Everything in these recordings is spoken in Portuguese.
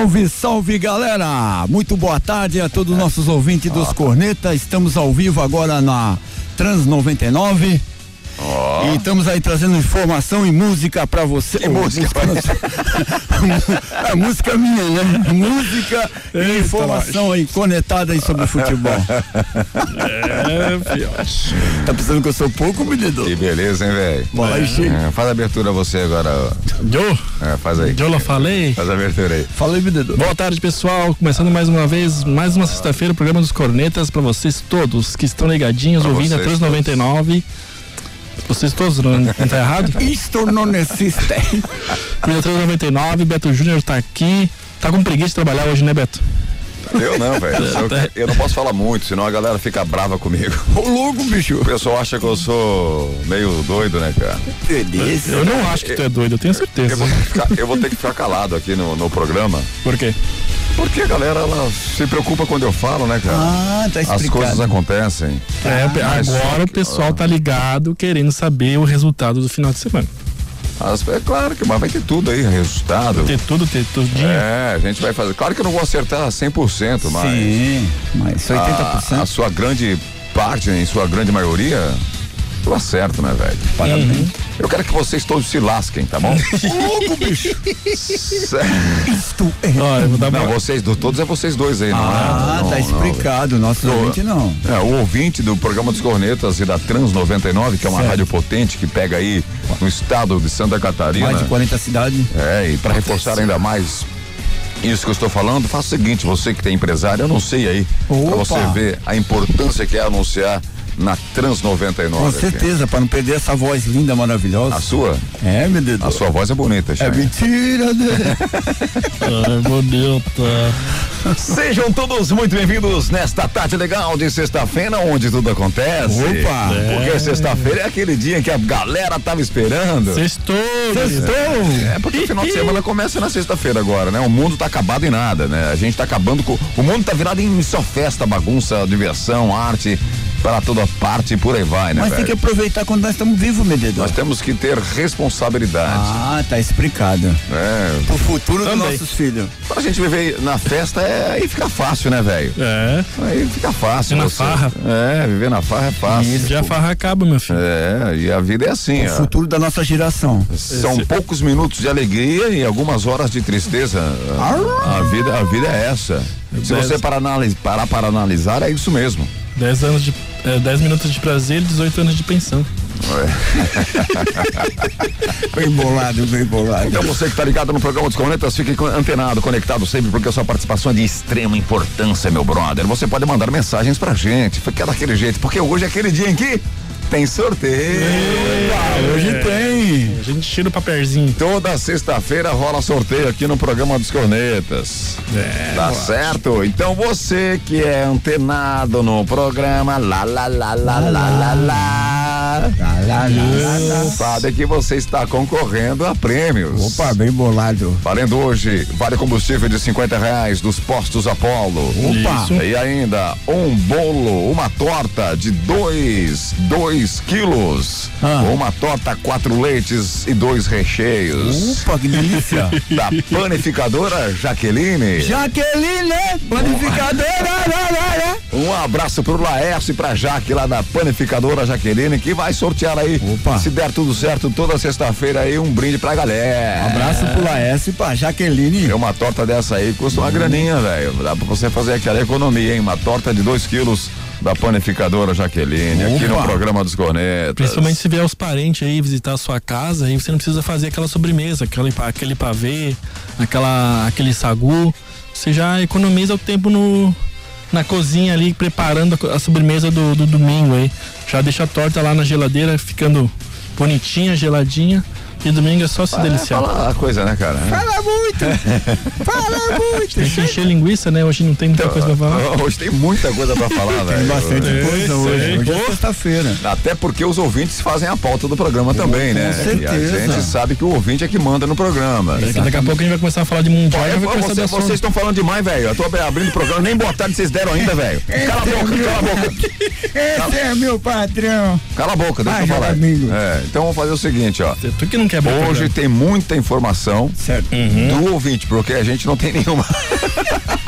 Salve, salve galera! Muito boa tarde a todos os nossos ouvintes dos Corneta. Estamos ao vivo agora na Trans 99. Oh. E estamos aí trazendo informação e música pra você. E música? música é música minha, né? Música e informação aí conectada aí sobre o futebol. É, fiote. Tá pensando que eu sou pouco, menino? Que beleza, hein, velho? Aí, chega. É, faz a abertura você agora. Joe? É, faz aí. Joe, falei. Faz a abertura aí. Fala aí, menino. Boa tarde, pessoal. Começando mais uma vez, mais uma sexta-feira, o programa dos Cornetas pra vocês todos que estão ligadinhos, pra ouvindo a 399. Todos. Vocês todos não, não tá errado? Isto não existe. 1399, Beto Júnior tá aqui. Tá com preguiça de trabalhar hoje, né, Beto? Eu não, velho. Eu, eu, não posso falar muito, senão a galera fica brava comigo. Ô louco, bicho. O pessoal acha que eu sou meio doido, né, cara? Delícia. Eu não acho que tu é doido, eu tenho certeza. Eu vou ter que ficar, eu vou ter que ficar calado aqui no, no programa. Por quê? Porque a galera ela se preocupa quando eu falo, né, cara? Ah, tá explicado. As coisas acontecem. É, ah, agora o pessoal tá ligado querendo saber o resultado do final de semana. As, é claro que mas vai ter tudo aí, resultado. Ter tudo, ter tudo. É, a gente vai fazer. Claro que eu não vou acertar 100%, mas. Sim, mas 80%. A, a sua grande parte, em sua grande maioria, eu acerto, né, velho? Parabéns. Uhum. Eu quero que vocês todos se lasquem, tá bom? Louco, bicho. Isto é. Não, uma... vocês, do, todos é vocês dois aí, não ah, é? Ah, tá explicado. Não, Nosso ouvinte não. É, o ouvinte do programa dos Cornetas e da Trans 99, que é uma certo. rádio potente que pega aí no estado de Santa Catarina. Mais de 40 cidades. É, e para reforçar ainda mais isso que eu estou falando, faça o seguinte, você que tem empresário, eu não sei aí, para você ver a importância que é anunciar na Trans 99. Com certeza, para não perder essa voz linda, maravilhosa. A sua? É, meu Deus. A sua voz é bonita, É mentira, né? é bonita. Sejam todos muito bem-vindos nesta tarde legal de sexta-feira, onde tudo acontece. Opa! É. Porque sexta-feira é aquele dia que a galera tava esperando. Sextou! Sextou! É, porque o final de semana começa na sexta-feira agora, né? O mundo tá acabado em nada, né? A gente tá acabando com. O mundo tá virado em só festa, bagunça, diversão, arte para toda parte e por aí vai, né? Mas velho? tem que aproveitar quando nós estamos vivos, Mededor. Nós temos que ter responsabilidade. Ah, tá explicado. É. O futuro Também. dos nossos filhos. Pra gente viver na festa, é, aí fica fácil, né, velho? É. Aí fica fácil. na farra. É, viver na farra é fácil. Isso, já a farra acaba, meu filho. É, e a vida é assim. O ó. futuro da nossa geração. São Esse... poucos minutos de alegria e algumas horas de tristeza. A vida, a vida é essa. Se você parar, parar para analisar, é isso mesmo. 10 anos de. É, 10 minutos de prazer e 18 anos de pensão. bem bolado, bem bolado. Então você que está ligado no programa dos Cornetas, fique antenado, conectado sempre, porque a sua participação é de extrema importância, meu brother. Você pode mandar mensagens pra gente, fica daquele jeito, porque hoje é aquele dia em que tem sorteio. É, hoje tem. A gente tira o papelzinho. Toda sexta-feira rola sorteio aqui no programa dos Cornetas. É, tá certo? Então você que é antenado no programa, lá, lá, lá, lá, lá, lá, lá. Sabe que você está concorrendo a prêmios. Opa, bem bolado. Valendo hoje, vale combustível de 50 reais dos postos Apolo. Opa! Isso. E ainda um bolo, uma torta de dois, dois 2 quilos. Ah. Uma torta, quatro leites e dois recheios. Opa, que delícia. da panificadora Jaqueline. Jaqueline, panificadora. um abraço pro Laércio e pra Jaque lá da panificadora Jaqueline que vai sortear aí. Opa. Se der tudo certo, toda sexta-feira aí um brinde pra galera. Um abraço pro Laércio e pra Jaqueline. É uma torta dessa aí custa uma graninha, velho. Dá pra você fazer aquela economia, hein? Uma torta de dois quilos da panificadora Jaqueline, Opa. aqui no programa dos Cornetas. Principalmente se vier os parentes aí visitar a sua casa, aí você não precisa fazer aquela sobremesa, aquele, aquele pavê, aquela, aquele sagu. Você já economiza o tempo no, na cozinha ali, preparando a, sobremesa do, do domingo aí. Já deixa a torta lá na geladeira, ficando bonitinha, geladinha. E domingo é só se deliciar. Fala a coisa, né, cara? Fala muito! fala muito! Tem que encher linguiça, né? Hoje não tem muita então, coisa pra falar. Hoje tem muita coisa pra falar, velho. Tem bastante é, coisa hoje. Hoje é sexta-feira. Até porque os ouvintes fazem a pauta do programa também, né? Certeza. E a gente sabe que o ouvinte é que manda no programa. É, daqui a pouco a gente vai começar a falar de mundial. Vai você, vocês estão falando demais, velho. Eu tô abrindo o programa, nem boa tarde vocês deram ainda, velho. Cala a boca, cala a boca. Esse é meu patrão. Cala a boca, deixa eu falar. É, então vamos fazer o seguinte, ó. Tu que não quebra Hoje tem muita informação Certo. do ouvinte, porque a gente não tem nenhuma.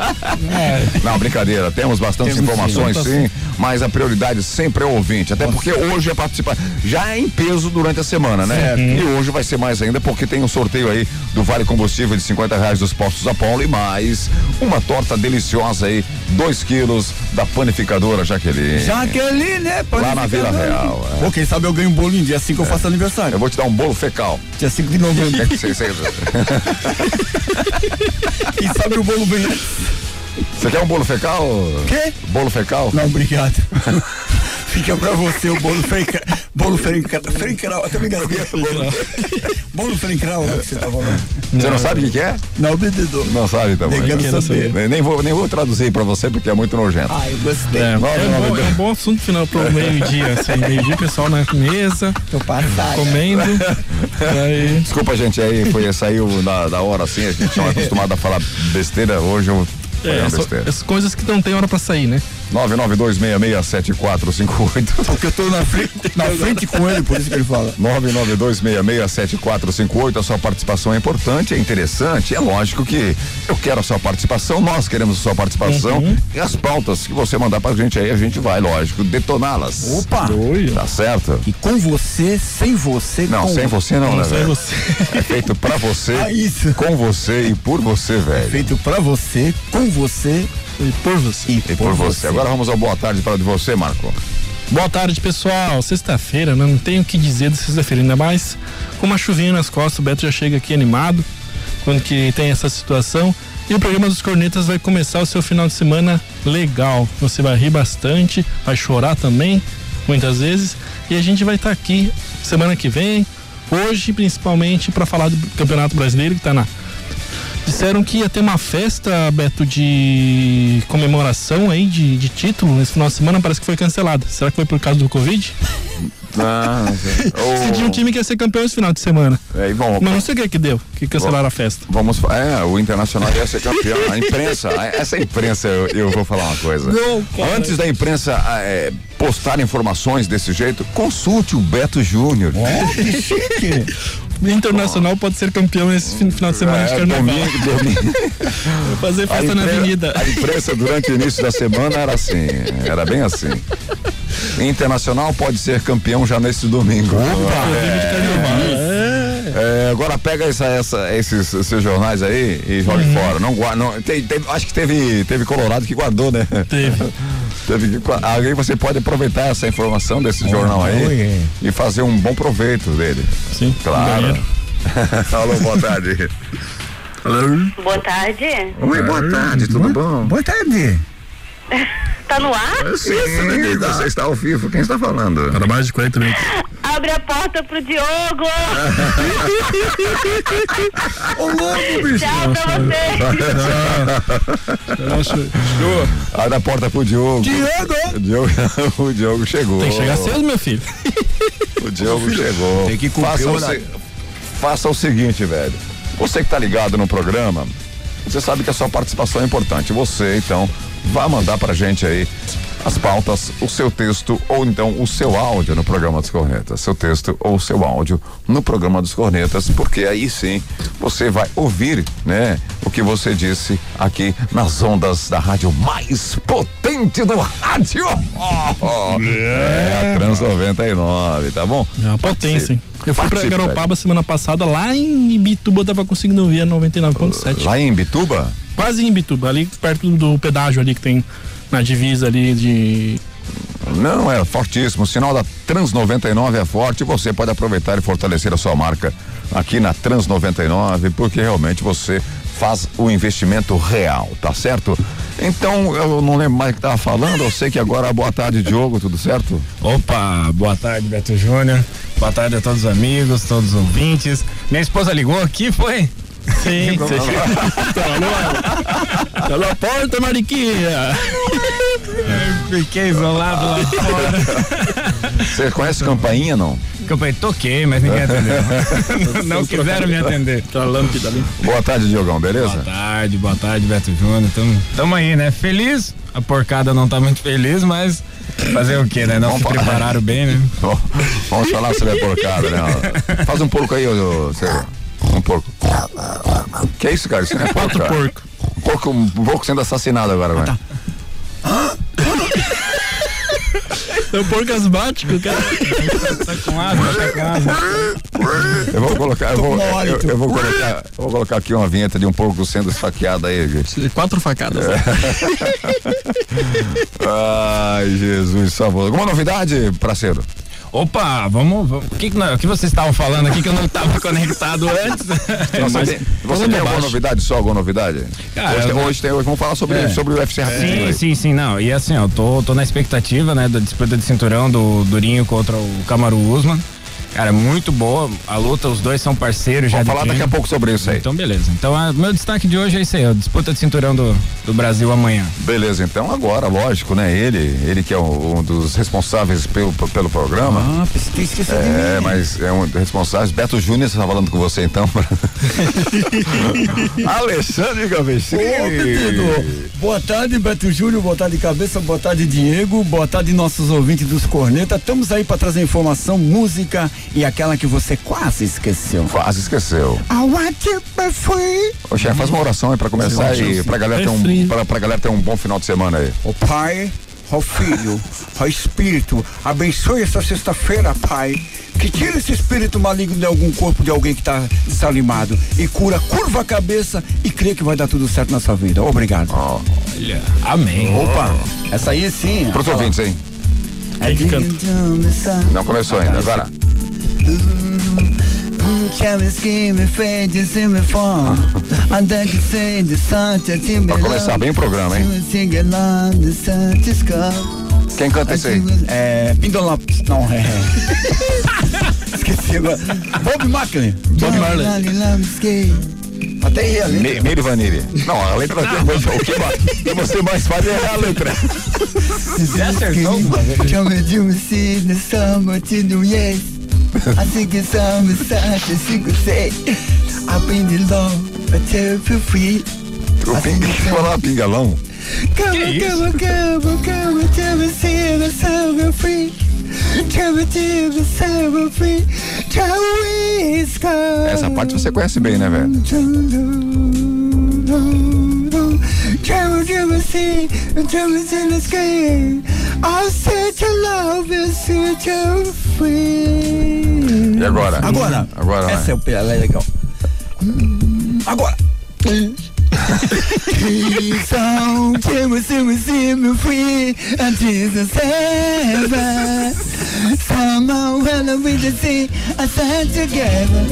É. Não, brincadeira, temos bastantes Temos informações sim. sim, mas a prioridade sempre é o ouvinte. Até porque hoje é participar. Já é em peso durante a semana, né? Certo. E hoje vai ser mais ainda, porque tem um sorteio aí do Vale Combustível de 50 reais dos postos Apolo e mais uma torta deliciosa aí, 2 quilos da panificadora Jaqueline. Jaqueline, né? Lá na Vila. Real, é. Pô, quem sabe eu ganho um bolo em dia assim que eu faço Eu aniversário. vou te dar um bolo fecal. Dia 5 de novembro. Você, você- quem sabe o bolo vem. você quer um bolo fecal? Quê? Bolo fecal? Não, obrigado. Fica pra você o bolo frenca, bolo frenca, frencral, até me engasguei. Bolo, frencral, né, que você tá falando. Você não sabe o que que é? Não, bebedor. Não sabe também. Nem quero saber. Nem, vou, nem vou traduzir pra você porque é muito nojento. Ah, eu gostei. É, é, Nove, um nove, bom, é um bom assunto final pro meio-dia, assim, meio-dia, pessoal na mesa, Tô passada. comendo. Aí, Desculpa, gente, aí foi, saiu da, da hora assim, a gente não é acostumado a falar besteira, hoje eu é, as coisas que não tem hora pra sair, né? 992667458. Porque eu tô na frente, na frente com ele, por isso que ele fala. 992667458, a sua participação é importante, é interessante, é lógico que eu quero a sua participação, nós queremos a sua participação Uhum. e as pautas que você mandar pra gente aí, a gente vai, lógico, detoná-las. Opa! Tá certo? E com você, sem você, Não, sem você não, né, Não sei velho? você. É feito pra você, Ah, isso. com você e por você, velho. Feito pra você, com você E por você. e, E por você. Agora vamos ao boa tarde para de você, Marco. Boa tarde, pessoal. Sexta-feira, né? não tenho o que dizer de sexta-feira, ainda mais com uma chuvinha nas costas. O Beto já chega aqui animado quando que tem essa situação. E o programa dos Cornetas vai começar o seu final de semana legal. Você vai rir bastante, vai chorar também, muitas vezes. E a gente vai estar aqui semana que vem, hoje principalmente, para falar do Campeonato Brasileiro que está na Disseram que ia ter uma festa, Beto, de comemoração aí, de, de título, nesse final de semana, parece que foi cancelada. Será que foi por causa do Covid? Ah, Se tinha um time que ia ser campeão esse final de semana. É, e bom, Mas não sei o que que deu, que cancelaram a festa. vamos. É, o Internacional ia ser campeão. A imprensa, essa imprensa, eu, eu vou falar uma coisa. Não. Antes da imprensa ah, é, postar informações desse jeito, consulte o Beto Júnior. Que chique. Internacional pode ser campeão nesse fin- final de semana de É, carnaval. domingo, domingo. Fazer festa na avenida. A imprensa durante o início da semana era assim, era bem assim. Internacional pode ser campeão já nesse domingo. De carnaval. É. É, agora pega essa, essa- esses, esses jornais aí e joga Uhum. fora. Não guarda. Não, tem- tem- acho que teve, teve Colorado que guardou, né? Teve. Teve que, gua- aí você pode aproveitar essa informação desse jornal aí oi. e fazer um bom proveito dele. Sim, Claro. Alô, boa tarde. Boa tarde. Oi, boa tarde, tudo bom? Boa tarde. Tá no ar? Sim, você está ao vivo. Quem está falando? Para mais de 40 minutos. Abre a porta pro Diogo. Ô, louco, bicho. Tchau pra você. Nossa, Abre a porta pro Diogo. Diogo. O Diogo, o Diogo chegou. tem que chegar cedo, meu filho. O Diogo chegou. Tem que cumprir faça o se- faça o seguinte, velho. Você que tá ligado no programa, você sabe que a sua participação é importante. Você, então, vá mandar pra gente aí as pautas, o seu texto ou então o seu áudio no programa dos Cornetas. Seu texto ou o seu áudio no programa dos Cornetas, porque aí sim você vai ouvir, né, o que você disse aqui nas ondas da rádio mais potente do rádio. É, a Trans 99, tá bom? É uma potência, hein? Eu fui pra Participe, Garopaba semana passada, lá em Ibituba eu tava conseguindo ouvir a 99.7. Lá em Bituba? Quase em Ibituba, ali perto do pedágio ali que tem na divisa ali de. Não, é fortíssimo. O sinal da Trans 99 é forte. Você pode aproveitar e fortalecer a sua marca aqui na Trans 99, porque realmente você faz o investimento real, tá certo? Então, eu não lembro mais o que tava falando. Eu sei que agora é boa tarde, Diogo, tudo certo? Opa, boa tarde, Beto Júnior. Boa tarde a todos os amigos, todos os ouvintes. Minha esposa ligou aqui, foi? Sim, você Tá na porta, Mariquinha! Fiquei isolado lá fora. Você conhece Campainha, não? Campanha, toquei, mas ninguém atendeu. não, não quiseram me atender. Tá lâmpada ali. Boa tarde, Diogão, beleza? Boa tarde, boa tarde, Beto Júnior. Tamo, tamo aí, né? Feliz. A porcada não tá muito feliz, mas Fazer o quê, né? Não Vamos se falar. prepararam bem, né? Vamos falar sobre a porcada, né? Faz um porco aí, seu- porco. Que é isso, cara? Isso não é porco, cara. porco. Um porco, um porco sendo assassinado agora, velho. É o porco asmático, cara. Tá com asma, tá com asma. Eu vou colocar, eu vou, eu, eu vou colocar, eu vou colocar aqui uma vinheta de um porco sendo esfaqueado aí, gente. Quatro facadas. Ai, Jesus, salvou. Alguma novidade, parceiro? Opa, vamos. vamos- O que, que, o que vocês estavam falando aqui que eu não estava conectado antes? Você mas tem, você tem alguma novidade, só alguma novidade? Cara, hoje, eu- hoje, tem- hoje vamos falar sobre, sobre o UFC rapidinho Sim, aí. sim, sim, não. E assim, ó, tô, tô na expectativa, né, da disputa de cinturão do Durinho contra o Kamaru Usman. Cara, muito boa a luta, os dois são parceiros já Vamos de falar daqui a pouco sobre isso aí. Então, beleza. Então, a- meu destaque de hoje é isso aí, a disputa de cinturão do, do Brasil amanhã. Beleza, então agora, lógico, né? Ele, ele que é um, um dos responsáveis pelo, pelo programa. Ah, esquecido de É, mas é um dos responsáveis. Beto Júnior está falando com você então. Alexandre. Pedro, boa tarde, Beto Júnior, boa tarde, cabeça, boa tarde, Diego, boa tarde, nossos ouvintes dos Corneta. Estamos aí para trazer informação, música e aquela que você quase esqueceu. Quase esqueceu. I want to be free. Ô chefe, faz uma oração aí pra começar e pra galera, ter um, pra, pra galera ter um bom final de semana aí. O Pai, o Filho, o Espírito, abençoe essa sexta-feira, Pai. Que tira esse espírito maligno de algum corpo de alguém que está desanimado e cura, curva a cabeça e crê que vai dar tudo certo na sua vida. Obrigado. Olha, amém. Opa, essa aí sim. pros ouvintes, hein? É que canta. Não começou ainda, agora. Pra começar bem o programa, hein? Quem canta isso aí? É. Pindola. Não, é. Esqueci agora. Bob Marley. Bob Marley. Até ia ali. Ne- Neire Vanille. Não, a letra tem o que, o que você mais faz é a letra. Você acertou? Assim que somos sete, cinco, seis. I've been in love, I tell you free. O pinga, falar pingalão. Come, isso? come, come, come, tell me, see the sound free. Essa parte você conhece bem, né, velho? E agora? Agora. Agora. Essa é o ela é legal. Agora. So, tell me, see me, see me free until the heaven. Somehow when we just see us stand together.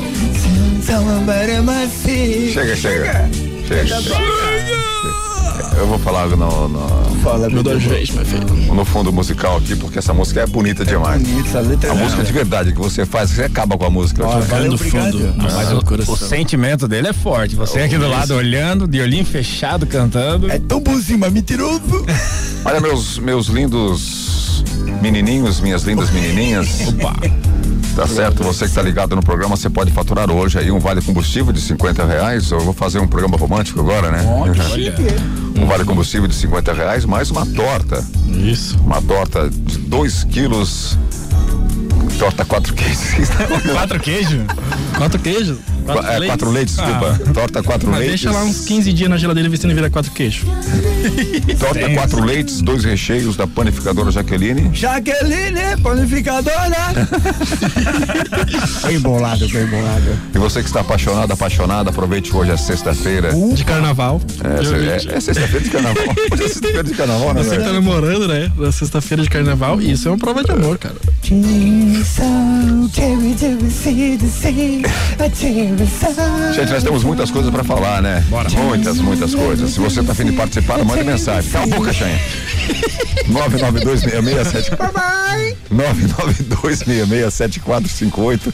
Someone better must see. Chega, chega. Chega. chega. Eu vou falar no, no, Fala, Meu dois vezes, meu filho. no fundo musical aqui, porque essa música é bonita demais. Bonita, a letra A é música de verdade que você faz, você acaba com a música. Ó, valeu, no fundo. obrigado. Nossa, O coração. sentimento dele é forte. Você aqui do lado olhando, de olhinho fechado, cantando. É tão bonzinho, mas mentiroso. Olha, meus, meus lindos menininhos, minhas lindas menininhas. Opa. Tá certo? Você que tá ligado no programa, você pode faturar hoje aí um vale combustível de 50 reais. Eu vou fazer um programa romântico agora, né? um vale combustível de 50 reais, mais uma torta. Isso. Uma torta de 2 quilos. Torta quatro queijos. Quatro queijos? Quatro queijos. Quatro é, leites. quatro leites, desculpa. Torta quatro Mas leites. deixa lá uns 15 dias na geladeira e vê se não vira quatro queijos. Torta quatro leites, dois recheios da panificadora Jaqueline. Jaqueline, panificadora. bem bolado, bem bolado. E você que está apaixonado, apaixonada, aproveite hoje é sexta-feira. De carnaval. É, é, é sexta-feira de carnaval. Hoje é sexta-feira de carnaval, né, Você que tá velho? namorando, né? Na sexta-feira de carnaval. Isso é uma prova de amor, cara. Gente, nós temos muitas coisas pra falar, né? Muitas, muitas coisas. Se você tá afim de participar, mande mensagem. Cala a boca, Xanha. 992667458. 992667458.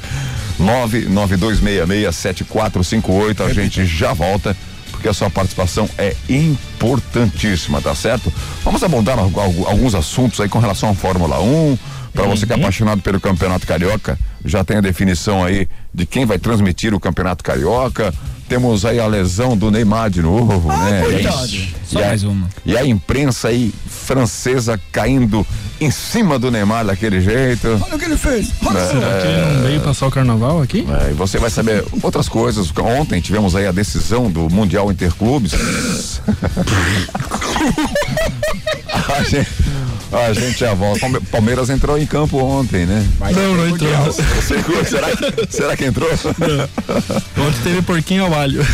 992667458. A gente já volta. Porque a sua participação é importantíssima, tá certo? Vamos abordar algu- algu- alguns assuntos aí com relação à Fórmula 1. Para você que é apaixonado pelo Campeonato Carioca, já tem a definição aí de quem vai transmitir o Campeonato Carioca. Temos aí a lesão do Neymar de novo, né? coitado. E Só a- mais uma. E a imprensa aí francesa caindo em cima do Neymar daquele jeito. Olha o que ele fez. Olha É. só. Será que ele não veio passar o carnaval aqui? É, e você vai saber outras coisas. Ontem tivemos aí a decisão do Mundial Interclubes. a, gente, a gente já volta. Palme- Palmeiras entrou em campo ontem, né? não, não entrou. Será, será que entrou? Ontem teve porquinho ao alho.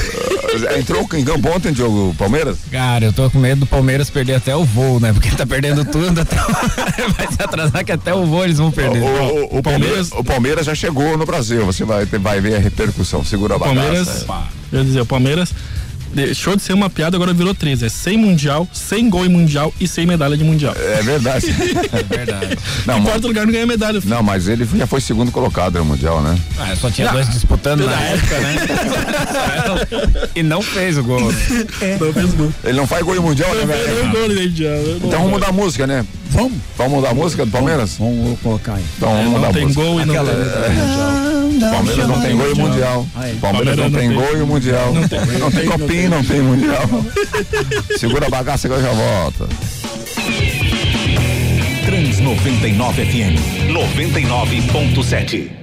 entrou em campo ontem, Diogo Palmeiras? Cara, eu tô com medo do Palmeiras perder até o voo, né? Porque tá perdendo tudo, até o... vai se atrasar que até o voo eles vão O, perder. o- o Palmeiras, o Palmeiras já chegou no Brasil. Você vai, vai ver a repercussão. Segura a bagaça. Palmeiras, eu ia dizer, o Palmeiras deixou de ser uma piada, agora virou 13. É sem mundial, sem gol em mundial e sem medalha de mundial. É verdade. É verdade. Não, em mas- quarto lugar não ganha medalha. filho. não, mas ele já foi segundo colocado no Mundial, né? Ah, só tinha dois disputando na época, né? e não fez o gol. Não fez gol. Ele não faz gol em Mundial, né, Não velho? fez gol mundial. Então vamos mudar a música, né? Vamos. Vamos mudar a música do Palmeiras? Vamos colocar aí. Então vamos mudar Não a tem música. gol e não tem mundial. Palmeiras não tem gol e Mundial. Aí. Palmeiras não tem gol e o Mundial. Não tem copinho, não tem Mundial. Segura a bagaça que eu já volto. Trans 99 FM 99.7.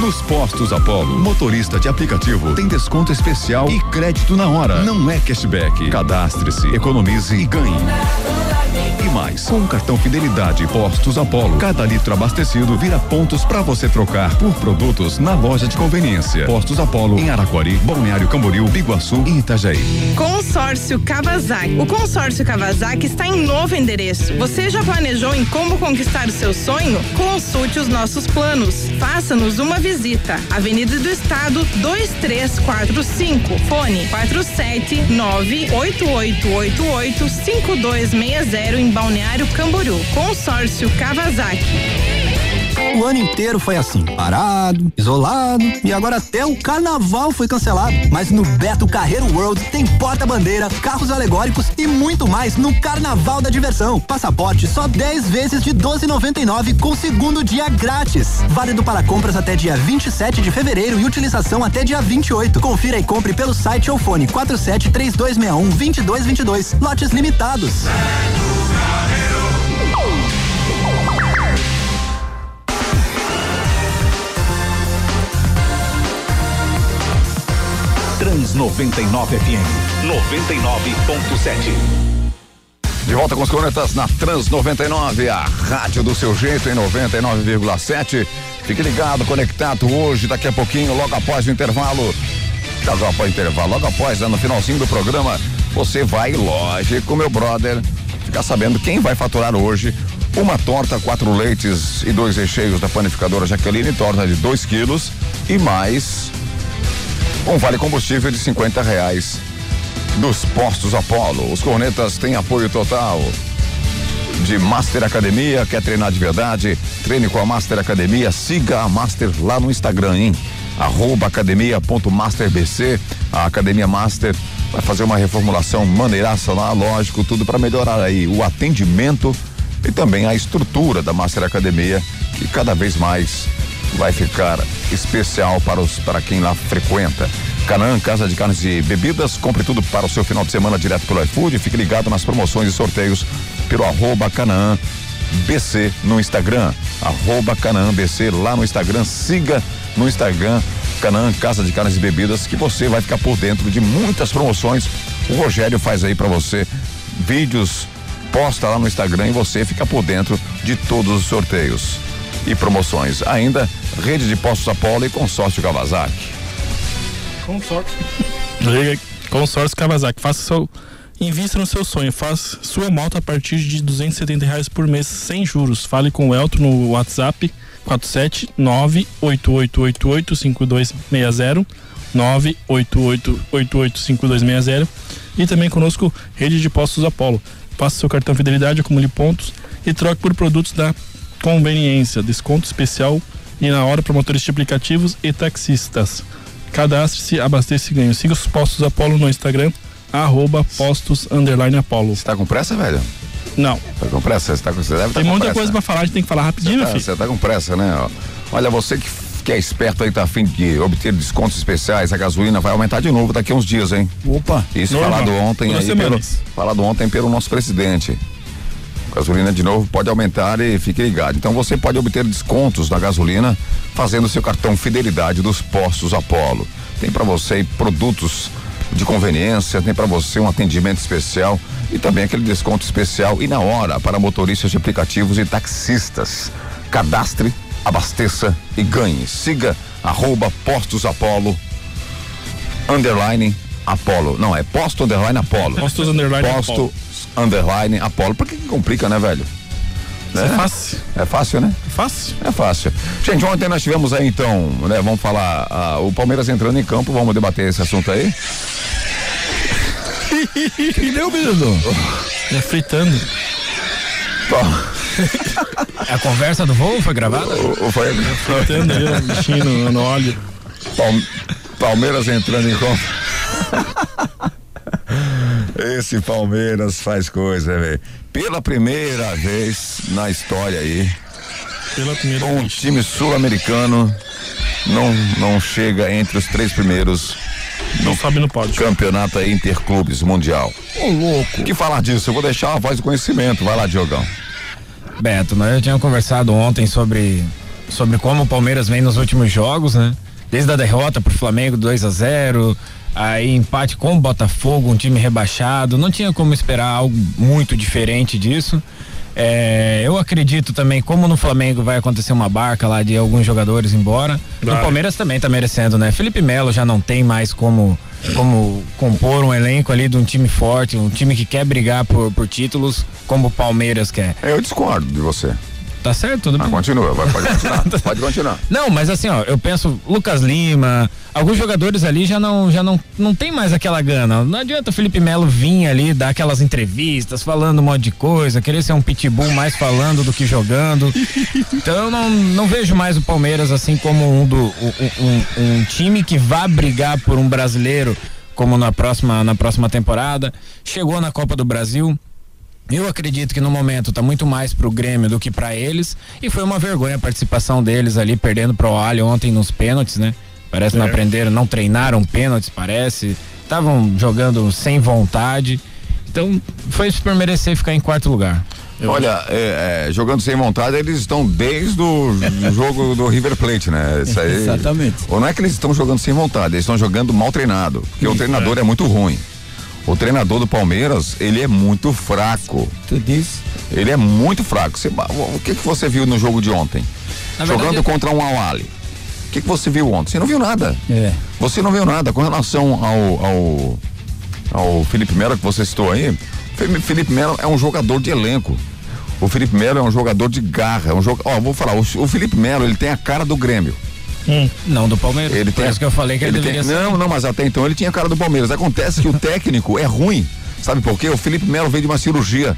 Nos postos Apollo, motorista de aplicativo tem desconto especial e crédito na hora. Não é cashback. Cadastre-se, economize e ganhe. E mais, com o cartão Fidelidade Postos Apollo, cada litro abastecido vira pontos para você trocar por produtos na loja de conveniência. Postos Apollo em Araquari, Balneário Camboriú, Biguaçu e Itajaí. Consórcio Kawasaki. O consórcio Kawasaki está em novo endereço. Você já planejou em como conquistar o seu sonho? Consulte os nossos planos. Faça-nos uma visita. Avenida do Estado 2345. Fone 47988885260 em Balneário Camboriú. Consórcio Kawasaki. O ano inteiro foi assim, parado, isolado e agora até o carnaval foi cancelado. Mas no Beto Carreiro World tem porta-bandeira, carros alegóricos e muito mais no Carnaval da Diversão. Passaporte só 10 vezes de 12,99 com segundo dia grátis. Válido para compras até dia 27 de fevereiro e utilização até dia 28. Confira e compre pelo site ou fone 47 3261 2222. Lotes limitados. Trans 99 FM 99.7. De volta com os cornetas na Trans 99, a rádio do seu jeito em 99,7. Fique ligado, conectado hoje, daqui a pouquinho, logo após o intervalo. Logo após o intervalo, logo após, né, no finalzinho do programa, você vai, lógico, meu brother, ficar sabendo quem vai faturar hoje uma torta, quatro leites e dois recheios da panificadora Jaqueline, torta de 2 quilos e mais um vale combustível de 50 reais dos postos Apollo. Os cornetas têm apoio total de Master Academia. Quer treinar de verdade? Treine com a Master Academia. Siga a Master lá no Instagram, hein? Arroba academia.masterbc. A Academia Master vai fazer uma reformulação maneiraça lá, lógico, tudo para melhorar aí o atendimento e também a estrutura da Master Academia, que cada vez mais vai ficar especial para os para quem lá frequenta. Canaã, Casa de Carnes e Bebidas, compre tudo para o seu final de semana direto pelo iFood. Fique ligado nas promoções e sorteios pelo arroba Canaã BC no Instagram. Arroba Canaã BC lá no Instagram. Siga no Instagram Canaã, Casa de Carnes e Bebidas, que você vai ficar por dentro de muitas promoções. O Rogério faz aí para você vídeos, posta lá no Instagram e você fica por dentro de todos os sorteios e promoções. Ainda, rede de postos Apolo e consórcio Kawasaki. Consórcio. Consórcio Kawasaki. Faça seu Invista no seu sonho, faz sua moto a partir de 270 reais por mês sem juros. Fale com o Elton no WhatsApp 47988885260 988885260 e também conosco Rede de Postos Apollo. Passe seu cartão Fidelidade, acumule pontos e troque por produtos da conveniência, desconto especial e na hora para motoristas de aplicativos e taxistas. Cadastre-se, abasteça e ganhe. Siga os Postos Apollo no Instagram, arroba postos Apollo. Você tá com pressa, velho? Não. Tá com pressa? Você, tá com, você deve tá Tem com muita pressa. coisa pra falar, a gente tem que falar rapidinho, meu Tá, filho. Você tá com pressa, né? Olha, você que, que é esperto aí, tá afim de obter descontos especiais, a gasolina vai aumentar de novo daqui a uns dias, hein? Opa. Isso Normal. falado ontem Toda aí pelo, isso. falado ontem pelo nosso presidente. Gasolina de novo pode aumentar e fique ligado. Então você pode obter descontos na gasolina fazendo seu cartão fidelidade dos postos Apollo. Tem para você produtos de conveniência, tem para você um atendimento especial e também aquele desconto especial e na hora para motoristas de aplicativos e taxistas. Cadastre, abasteça e ganhe. Siga arroba postos Apollo underline Apollo. Não, é posto underline Apollo. Postos underline Posto Apollo. Underline Apollo. Por que, que complica, né, velho? Isso é fácil. É fácil, né? É fácil. É fácil. Gente, ontem nós tivemos aí então, né? Vamos falar ah, o Palmeiras entrando em campo, vamos debater esse assunto aí. que deu, menino? É fritando. A conversa do voo foi gravada? O, o, foi, Fritando aí, o bichinho no, no óleo. Palme- Palmeiras entrando em campo. Esse Palmeiras faz coisa, velho. Pela primeira vez na história aí, Pela primeira um vez. time sul-americano não, não chega entre os três primeiros Não sobe no pódio. campeonato Interclubes Mundial. Ô, louco. O que falar disso? Eu vou deixar a voz do conhecimento. Vai lá, Diogão. Beto, nós já tínhamos conversado ontem sobre, sobre como o Palmeiras vem nos últimos jogos, né? Desde a derrota pro Flamengo 2 a 0 aí empate com o Botafogo, um time rebaixado, não tinha como esperar algo muito diferente disso. É, eu acredito também, como no Flamengo vai acontecer uma barca lá de alguns jogadores embora, no Vai. Palmeiras também tá merecendo, né? Felipe Melo já não tem mais como, como compor um elenco ali de um time forte, um time que quer brigar por, por títulos, como o Palmeiras quer. Eu discordo de você. Tá certo? Tudo Ah, bem. continua, vai, pode continuar. pode continuar. Não, mas assim, ó, eu penso Lucas Lima, alguns jogadores ali já não já não não tem mais aquela gana. Não adianta o Felipe Melo vir ali dar aquelas entrevistas falando um monte de coisa, querer ser um pitbull mais falando do que jogando. Então eu não, não vejo mais o Palmeiras assim como um do um, um- um time que vá brigar por um brasileiro como na próxima na próxima temporada. Chegou na Copa do Brasil, eu acredito que no momento tá muito mais pro Grêmio do que pra eles e foi uma vergonha a participação deles ali perdendo pro Alho ontem nos pênaltis, né? Parece que não É. aprenderam, não treinaram pênaltis, parece. Estavam jogando sem vontade. Então foi por merecer ficar em quarto lugar. Olha, é, é, jogando sem vontade, eles estão desde o jogo do River Plate, né? Isso aí- Exatamente. Ou não é que eles estão jogando sem vontade, eles estão jogando mal treinado. Porque o treinador é. muito ruim. O treinador do Palmeiras, ele é muito fraco. Tu disse? Ele é muito fraco. Você- o que, que você viu no jogo de ontem? Na Jogando verdade- contra um Awali. O que, que você viu ontem? Você não viu nada. É. Você não viu nada com relação ao, ao, ao Felipe Melo que você citou aí. Fe- Felipe Melo é um jogador de elenco. O Felipe Melo é um jogador de garra. É um jogo, ó, vou falar, o, o Felipe Melo ele tem a cara do Grêmio. Não do Palmeiras. Ele Por tem, isso que eu falei que ele, ele tem- deveria ser. Não, não, mas até então ele tinha a cara do Palmeiras. Acontece que o técnico é ruim. Sabe por quê? O Felipe Melo veio de uma cirurgia.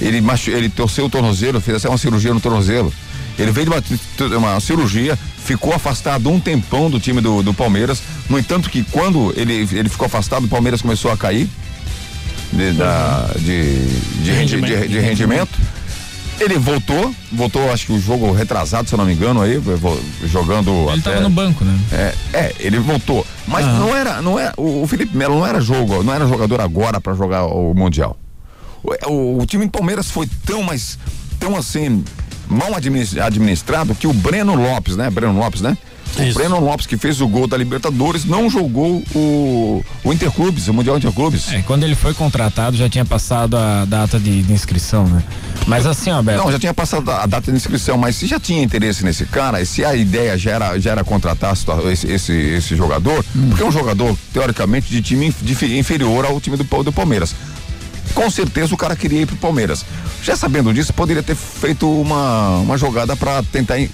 Ele, ele torceu o tornozelo, fez até uma cirurgia no tornozelo. Ele veio de uma, uma cirurgia, ficou afastado um tempão do time do, do Palmeiras. No entanto, que quando ele, ele ficou afastado, o Palmeiras começou a cair de, da- de, de, de- de rendimento. Ele voltou, voltou, acho que o jogo retrasado, se eu não me engano, aí, jogando. Ele até- tava no banco, né? é, é, ele voltou. Mas não era, não é, o, Felipe Melo não era jogo, não era jogador agora pra jogar o Mundial. O, o- o time do Palmeiras foi tão, mas tão assim, mal adminis- administrado que o Breno Lopes, né? Breno Lopes, né? O Isso. Breno Lopes, que fez o gol da Libertadores, não jogou o, o Interclubes, o Mundial Interclubes. É, quando ele foi contratado já tinha passado a data de, de inscrição, né? Mas assim, ó, Beto. Não, já tinha passado a data de inscrição, mas se já tinha interesse nesse cara, e se a ideia já era, já era contratar esse, esse, esse jogador, porque é um jogador, teoricamente, de time inferior ao time do, do Palmeiras. com certeza o cara queria ir pro Palmeiras. Já sabendo disso, poderia ter feito uma, uma jogada para tentar é,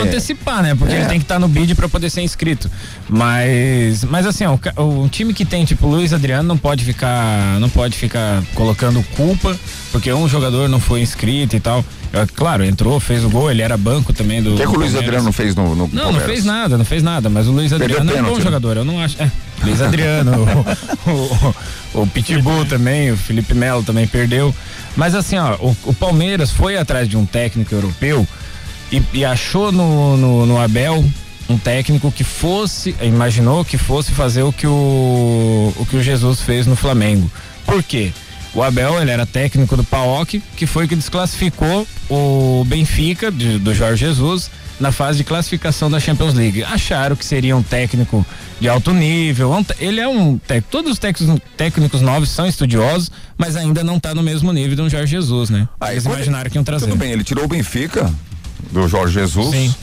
antecipar, né? Porque é. ele tem que estar no bid para poder ser inscrito. Mas, mas assim, ó, o, o, time que tem tipo Luiz Adriano não pode ficar, não pode ficar colocando culpa porque um jogador não foi inscrito e tal. É, claro, entrou, fez o gol, ele era banco também do. O que, é que o Luiz Adriano não fez no, no Não, Palmeiras? não fez nada, não fez nada, mas o Luiz Adriano é um bom né? jogador, eu não acho. É, Luiz Adriano, o, o, o, Pitbull também, o Felipe Melo também perdeu. Mas assim, ó, o, o Palmeiras foi atrás de um técnico europeu e, e achou no, no, no Abel um técnico que fosse, imaginou que fosse fazer o que o, o que o Jesus fez no Flamengo. Por quê? O Abel, ele era técnico do PAOK, que foi que desclassificou o Benfica, de, do Jorge Jesus, na fase de classificação da Champions League. Acharam que seria um técnico de alto nível. Ele é um técnico. Todos os técnicos, técnicos novos são estudiosos, mas ainda não está no mesmo nível de um Jorge Jesus, né? Aí Eles imaginaram que iam trazer. Tudo bem, ele tirou o Benfica do Jorge Jesus. Sim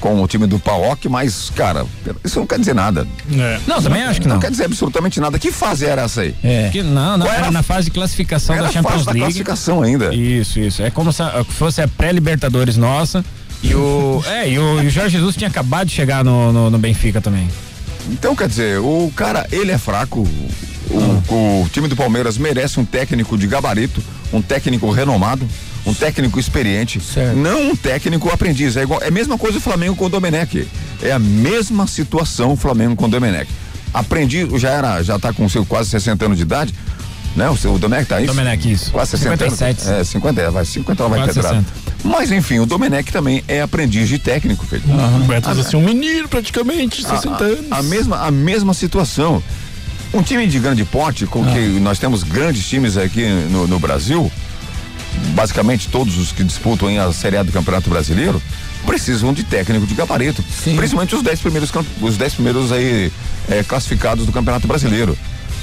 com o time do Paok, mas, cara, isso não quer dizer nada. É. Não, também acho que não. Não quer dizer absolutamente nada. Que fase era essa aí? É. Que, não, não, era, na fase de classificação era da Champions fase League. Da classificação ainda. Isso, isso. É como se fosse a pré-Libertadores nossa. E o, é, e o, e o, Jorge Jesus tinha acabado de chegar no, no, no, Benfica também. Então, quer dizer, o cara, ele é fraco. O, ah. o time do Palmeiras merece um técnico de gabarito, um técnico renomado um técnico experiente, certo. não um técnico aprendiz. É, igual, é a mesma coisa o Flamengo com o Domenech. É a mesma situação o Flamengo com o Domenech. Aprendi, já era, já tá com seu quase 60 anos de idade, né? O seu Domenech tá isso? Domenech, isso. Quase 60 57. anos. É, 50, vai, 50 ela vai ter Mas enfim, o Domenech também é aprendiz de técnico, feito. Uhum. O Beto assim, um menino praticamente, 60 a, anos. A mesma, a mesma situação. Um time de grande porte, com ah. que nós temos grandes times aqui no, no Brasil, basicamente todos os que disputam a Série A do Campeonato Brasileiro, precisam de técnico de gabarito. Sim. Principalmente os dez primeiros, os dez primeiros aí é, classificados do Campeonato Brasileiro.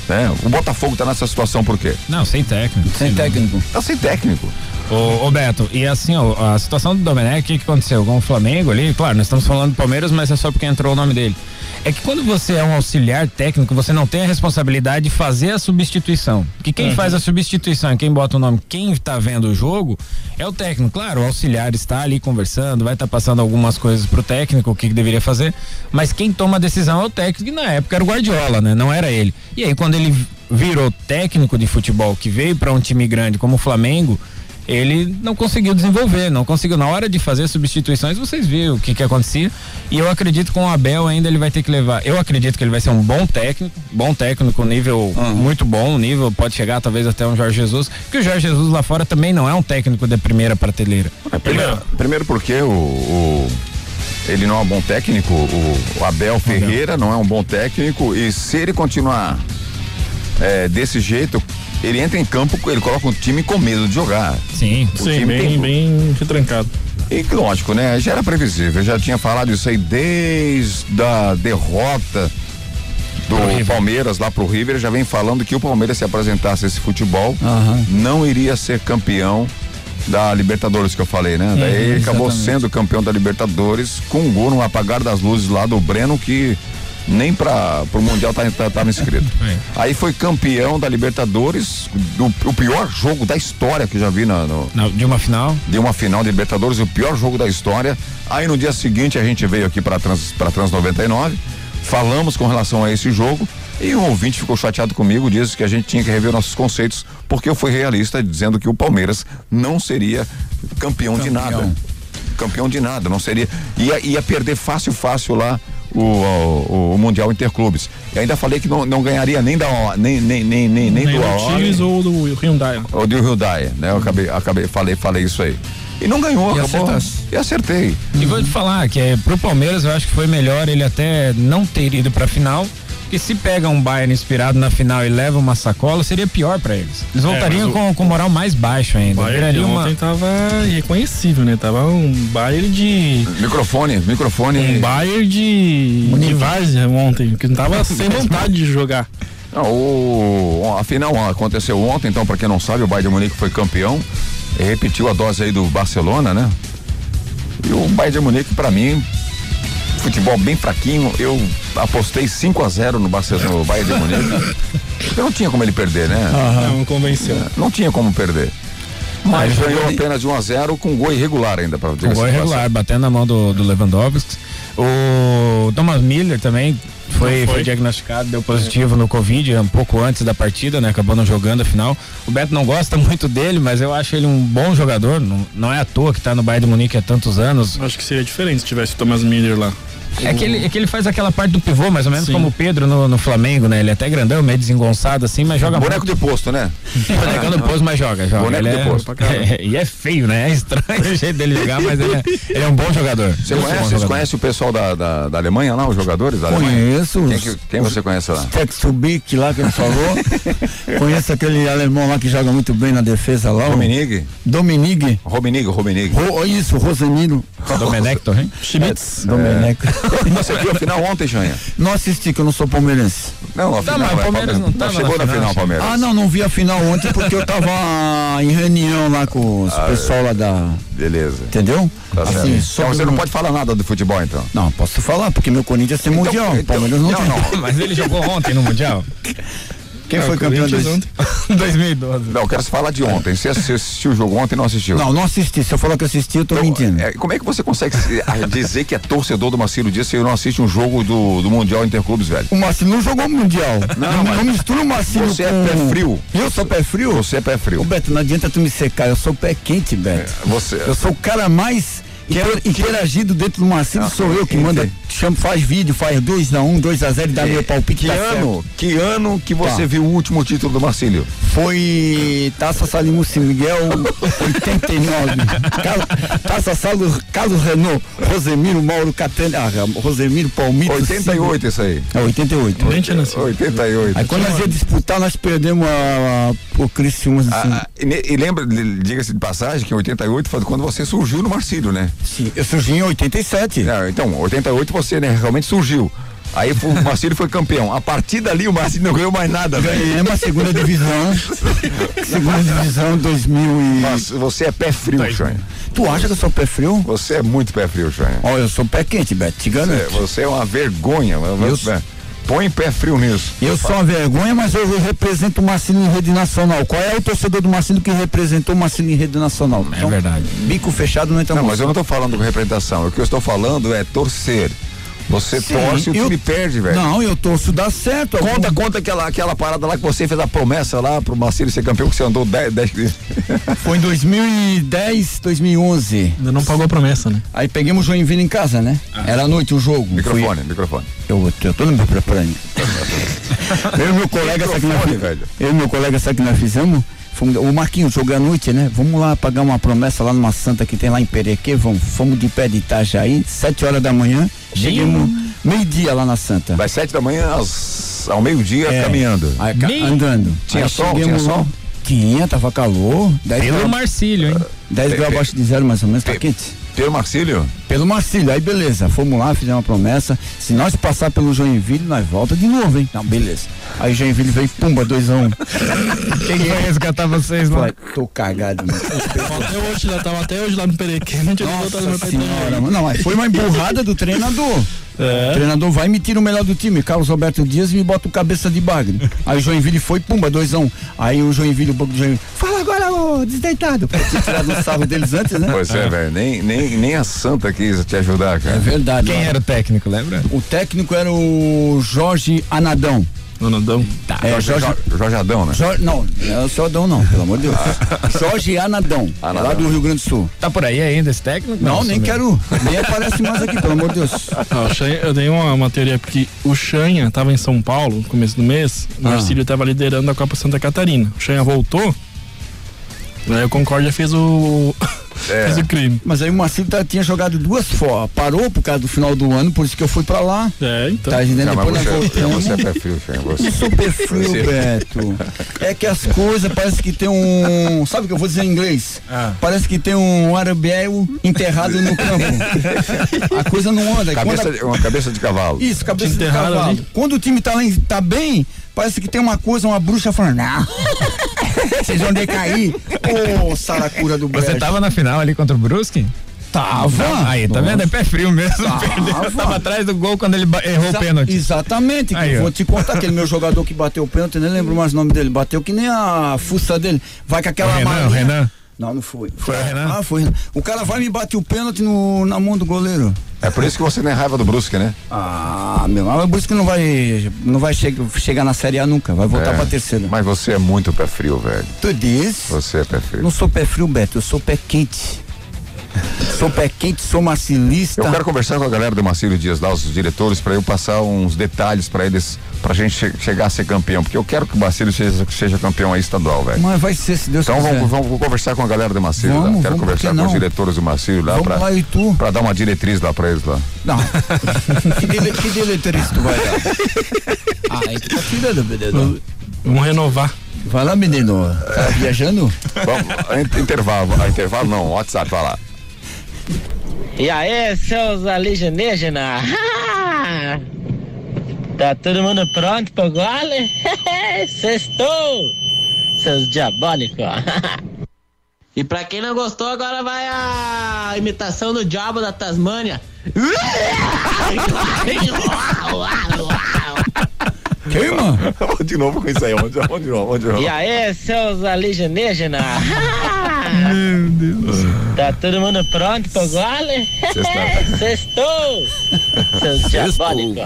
Né? O Botafogo está nessa situação por quê? Não, sem técnico. Sem técnico. Tá sem técnico. Ô, ô, Beto, e assim, ó, a situação do Domenech, o que, que aconteceu com o Flamengo ali? Claro, nós estamos falando do Palmeiras, mas é só porque entrou o nome dele é que quando você é um auxiliar técnico, você não tem a responsabilidade de fazer a substituição. Que quem uhum. faz a substituição, quem bota o nome, quem está vendo o jogo, é o técnico. Claro, o auxiliar está ali conversando, vai estar tá passando algumas coisas pro técnico, o que, que deveria fazer, mas quem toma a decisão é o técnico, e na época era o Guardiola, né? Não era ele. E aí, quando ele virou técnico de futebol, que veio para um time grande como o Flamengo, ele não conseguiu desenvolver, não conseguiu. Na hora de fazer substituições, vocês viram o que que acontecia. E eu acredito que com o Abel ainda ele vai ter que levar. Eu acredito que ele vai ser um bom técnico, bom técnico, nível uhum. muito bom, nível pode chegar talvez até um Jorge Jesus, que o Jorge Jesus lá fora também não é um técnico de primeira prateleira. É, primeiro, primeiro porque o, o ele não é um bom técnico, o, o Abel Ferreira Abel. não é um bom técnico e se ele continuar é, desse jeito, ele entra em campo, ele coloca um time com medo de jogar. Sim, o sim, bem, tem... bem retrancado. E lógico, né? Já era previsível, já tinha falado isso aí desde a derrota do Palmeiras lá pro River, já vem falando que o Palmeiras se apresentasse esse futebol, uhum. não iria ser campeão da Libertadores que eu falei, né? Uhum, Daí ele acabou sendo campeão da Libertadores com um gol no apagar das luzes lá do Breno que nem para o Mundial estava tá, tá, inscrito. É. Aí foi campeão da Libertadores, do, o pior jogo da história que já vi na, no, na, de uma final. De uma final de Libertadores, o pior jogo da história. Aí no dia seguinte a gente veio aqui para Trans, Trans 99, falamos com relação a esse jogo. E um ouvinte ficou chateado comigo, disse que a gente tinha que rever nossos conceitos, porque eu fui realista dizendo que o Palmeiras não seria campeão, campeão. de nada. Campeão de nada, não seria. Ia, ia perder fácil, fácil lá o, o, o, Mundial Interclubes. E ainda falei que não, não ganharia nem da nem nem nem nem, nem, do Tigres ou do Hyundai. Ou do Hyundai, né? Eu acabei acabei falei falei isso aí. E não ganhou, e acabou. E acertei. E vou te falar que é, pro Palmeiras eu acho que foi melhor ele até não ter ido pra final porque se pega um Bayern inspirado na final e leva uma sacola, seria pior para eles. Eles é, voltariam é, com, com moral mais baixo ainda. O Bayern uma... ontem tava irreconhecível, né? Tava um Bayern de. Microfone, microfone. Um Bayern de. De Várzea ontem, que não tava sem vontade de jogar. Não, o, a final aconteceu ontem, então, para quem não sabe, o Bayern de Munique foi campeão. E repetiu a dose aí do Barcelona, né? E o Bayern de Munique, para mim, futebol bem fraquinho. Eu apostei 5 a 0 no Barcelona, no Bayern de Munique. Eu não tinha como ele perder, né? Não convenceu. Não tinha como perder. Mas ele ganhou de- apenas de 1 a 0 com gol irregular ainda para Um gol irregular, batendo na mão do, do Lewandowski. O Thomas Miller também foi, foi? foi diagnosticado, deu positivo no Covid um pouco antes da partida, né? Acabou não jogando a final. O Beto não gosta muito dele, mas eu acho ele um bom jogador. Não, não é à toa que tá no Bayern de Munique há tantos anos. Acho que seria diferente se tivesse o Thomas Miller lá. É que, ele, é que ele faz aquela parte do pivô, mais ou menos Sim. como o Pedro no, no Flamengo, né? Ele é até grandão, meio desengonçado assim, mas joga Boneco de posto, né? muito. Boneco no posto, mas joga, joga. Boneco Ele de é- posto. e é feio, né? É estranho o jeito dele jogar, mas ele é, ele é um bom jogador. Você Muito bom conhece, você jogador. conhece o pessoal da, da, da Alemanha lá, os jogadores da Alemanha? Conheço. Quem, os- que- quem você conhece lá? Texubic lá que ele falou. Conheço aquele alemão lá que joga muito bem na defesa lá. o Dominig? Dominig. Rominig, Rominig. Ro, isso, Rosemiro. Domenech Torren. Schmitz. Domenech. Você viu a final ontem, Janha? Não assisti que eu não sou palmeirense. Não, a Tá, final. mas é Palmeiras não tava chegou na na final, final, Palmeiras. Ah, não, não vi a final ontem porque eu tava em reunião lá com os pessoal lá da. Beleza. Entendeu? Tá certo. assim, então você não pode falar nada do futebol, então. Não, posso falar, porque meu Corinthians tem mundial. então- Palmeiras não, não, tem. não. Mas ele jogou ontem no Mundial? Quem É, foi campeão desse? ontem. 2012. Não, eu quero falar de ontem. Você assi- assistiu o jogo ontem e não assistiu? Não, não assisti. Se eu falar que assisti, eu tô Então, mentindo. é, como é que você consegue se- a- dizer que é torcedor do Marcelo Dias se não assiste um jogo do, do Mundial Interclubes, velho? O Marcinho não jogou mundial. Não, Não, mas não mistura o Marcinho você é com... pé frio. Eu sou pé frio? Você é pé Ô frio. Beto, não adianta tu me secar, eu sou pé quente, Beto. Você. Eu sou o cara mais inter- interagido dentro do Marcinho, Ah, sou eu que manda, chama, faz vídeo, faz 2x1, 2x0 e dá meu palpite. Que tá ano, que ano que você Tá. viu o último título do Marcílio? Foi Taça Salimucci Miguel 89. Cal- Taça Salo, Carlos Renault, Rosemiro Mauro Catani, ah, Rosemiro Palmito. 88 isso aí. É 88. Nem tinha nascido. 88. Aí quando nós ia disputar, nós perdemos a, a, o Criciúma. Assim. Ah, ah, e, ne- e lembra, diga-se de passagem, que em 88 foi quando você surgiu no Marcílio, né? Sim, eu surgi em 87. É, então, 88 você né, realmente surgiu. Aí o Marcílio foi campeão. A partir dali o Marcílio não ganhou mais nada, velho. Ganhamos a segunda divisão. segunda divisão 2000 e... Mas você é pé frio, Xanha. Tu acha que eu sou pé frio? Você é muito pé frio, Xanha. Ó, eu sou pé quente, Beto, te Você, garanto. você é uma vergonha. Você- Põe pé frio nisso. Eu sou uma vergonha, mas eu represento o Marcelo em rede nacional. Qual é o torcedor do Marcelo que representou o Marcelo em rede nacional? É verdade. Bico fechado não entra Não, mas eu não estou falando com representação. O que eu estou falando é torcer. Você Sim, torce e o eu- time perde, velho. Não, eu torço dá certo. Conta, conta aquela, aquela parada lá que você fez a promessa lá pro Marcelo ser campeão, que você andou 10. 10... Foi em 2010, 2011. Ainda não pagou a promessa, né? Aí peguemos o Joinville em casa, né? Era à noite o jogo. Microfone, microfone. Fui- Eu, eu tô no meu preparando. eu e meu colega, sabe que nós, Microfone, velho. eu e meu colega, sabe que nós fizemos? Fomos- o Marquinhos, jogo à noite, né? Vamos lá pagar uma promessa lá numa santa que tem lá em Perequê, vamos, fomos de pé de Itajaí, sete horas da manhã, chegamos meio-dia lá na santa. Das 7 da manhã às- ao meio-dia É. caminhando. Aí, ca- Meio- andando. Tinha Aí sol, tinha lá- sol? Tinha, tava calor, 10 Pelo graus, Marcílio, hein? 10 graus abaixo de zero mais ou menos, tá quente. Pelo Marcílio? Pelo Marcílio, aí beleza, fomos lá, fizemos uma promessa. Se nós passar pelo Joinville, nós volta de novo, hein? Não, beleza. Aí Joinville veio, pumba, 2x1. Quem vai resgatar vocês lá? Falei, tô cagado, mano. Até hoje, lá, tava até hoje lá no Perequê, não tinha voltado no meu Nossa senhora, mano. Não, foi uma emburrada do treinador. O treinador vai e me tira o melhor do time, Carlos Roberto Dias e me bota o cabeça de bagre. Aí o Joinville foi, pumba, 2x1. Aí o Joinville, o banco do Joinville, fala agora, ô desdeitado. Pra ter tirado o sarro deles antes, né? Pois é, velho. Nem, nem, nem a Santa quis te ajudar, cara. É verdade. Quem era o técnico, lembra? O técnico era o Jorge Anadão. Ronaldão. É, Jorge, Jorge, Adão, né? Jorge, não, não é o seu Adão não, pelo amor de Deus. Jorge Anadão, é lá do Rio Grande do Sul. Tá por aí ainda esse técnico? Não, nem quero, nem aparece mais aqui, pelo amor de Deus. Ah, Xanha- eu dei uma, uma teoria porque o Xanha tava em São Paulo no começo do mês, o Marcílio tava liderando a Copa Santa Catarina. O Xanha voltou, aí o Concórdia fez o. É. fez o crime. Mas aí o Marcelo tá- tinha jogado duas fora, parou por causa do final do ano, por isso que eu fui pra lá. É, então. Tá entendendo? Não, Depois você, não, você é pé frio, você. Super frio, Você- Beto. É que as coisas parece que tem um. Sabe o que eu vou dizer em inglês? Ah. Parece que tem um arabiel enterrado no campo. A coisa não anda. A- Cabeça, uma cabeça de cavalo. Isso, cabeça de cavalo. ali. Quando o time tá, lá, tá bem, parece que tem uma coisa, uma bruxa falando, não. Vocês vão decair. Ô, saracura do Você Brejo. tava na final ali contra o Brusque? Tava. Aí, tá vendo? É pé frio mesmo. Perdeu. Tava atrás do gol quando ele errou Exa- o pênalti. Exatamente. que Aí, vou te contar aquele meu jogador que bateu o pênalti, nem lembro mais o nome dele. Bateu que nem a fuça dele. Vai com aquela O Renan, malinha. Renan. Não, não foi. Foi o Renan? Ah, foi. O cara vai me bater o pênalti no, na mão do goleiro. É por isso que você tem raiva do Brusque, né? Ah, meu, mas por isso que não vai, não vai che chegar na Série A nunca, vai voltar É. pra terceira. Mas você é muito pé frio, velho. Tu diz? Você é pé frio. Não sou pé frio, Beto, eu sou pé quente. Sou pé quente, sou macilista. Eu quero conversar com a galera do Marcílio Dias lá, os diretores, para eu passar uns detalhes para eles, pra gente che- chegar a ser campeão, porque eu quero que o Marcílio seja, seja campeão aí estadual, velho. Mas vai ser, se Deus Então quiser. vamos, vamos conversar com a galera do Marcílio lá. Vamos, Quero vamos, conversar que com os diretores do Marcílio lá lá, e pra dar uma diretriz lá pra eles lá. Não. que, dele, que diretriz tu vai dar? Ah, aí tu tá tirando, menino. Vamos renovar. Vai lá, menino. Tá viajando? Vamos, in- intervalo, intervalo não, WhatsApp, vai lá. E aí, seus alienígenas? tá todo mundo pronto pro gole? Sextou! Seus diabólicos! e pra quem não gostou, agora vai a imitação do diabo da Tasmânia. Queima? Vamos de novo com isso aí, vamos de vamos de novo, vamos de novo. E aí, seus alienígenas? Meu Deus. Tá todo mundo pronto pro gole? Sextou! Seus diabólicos!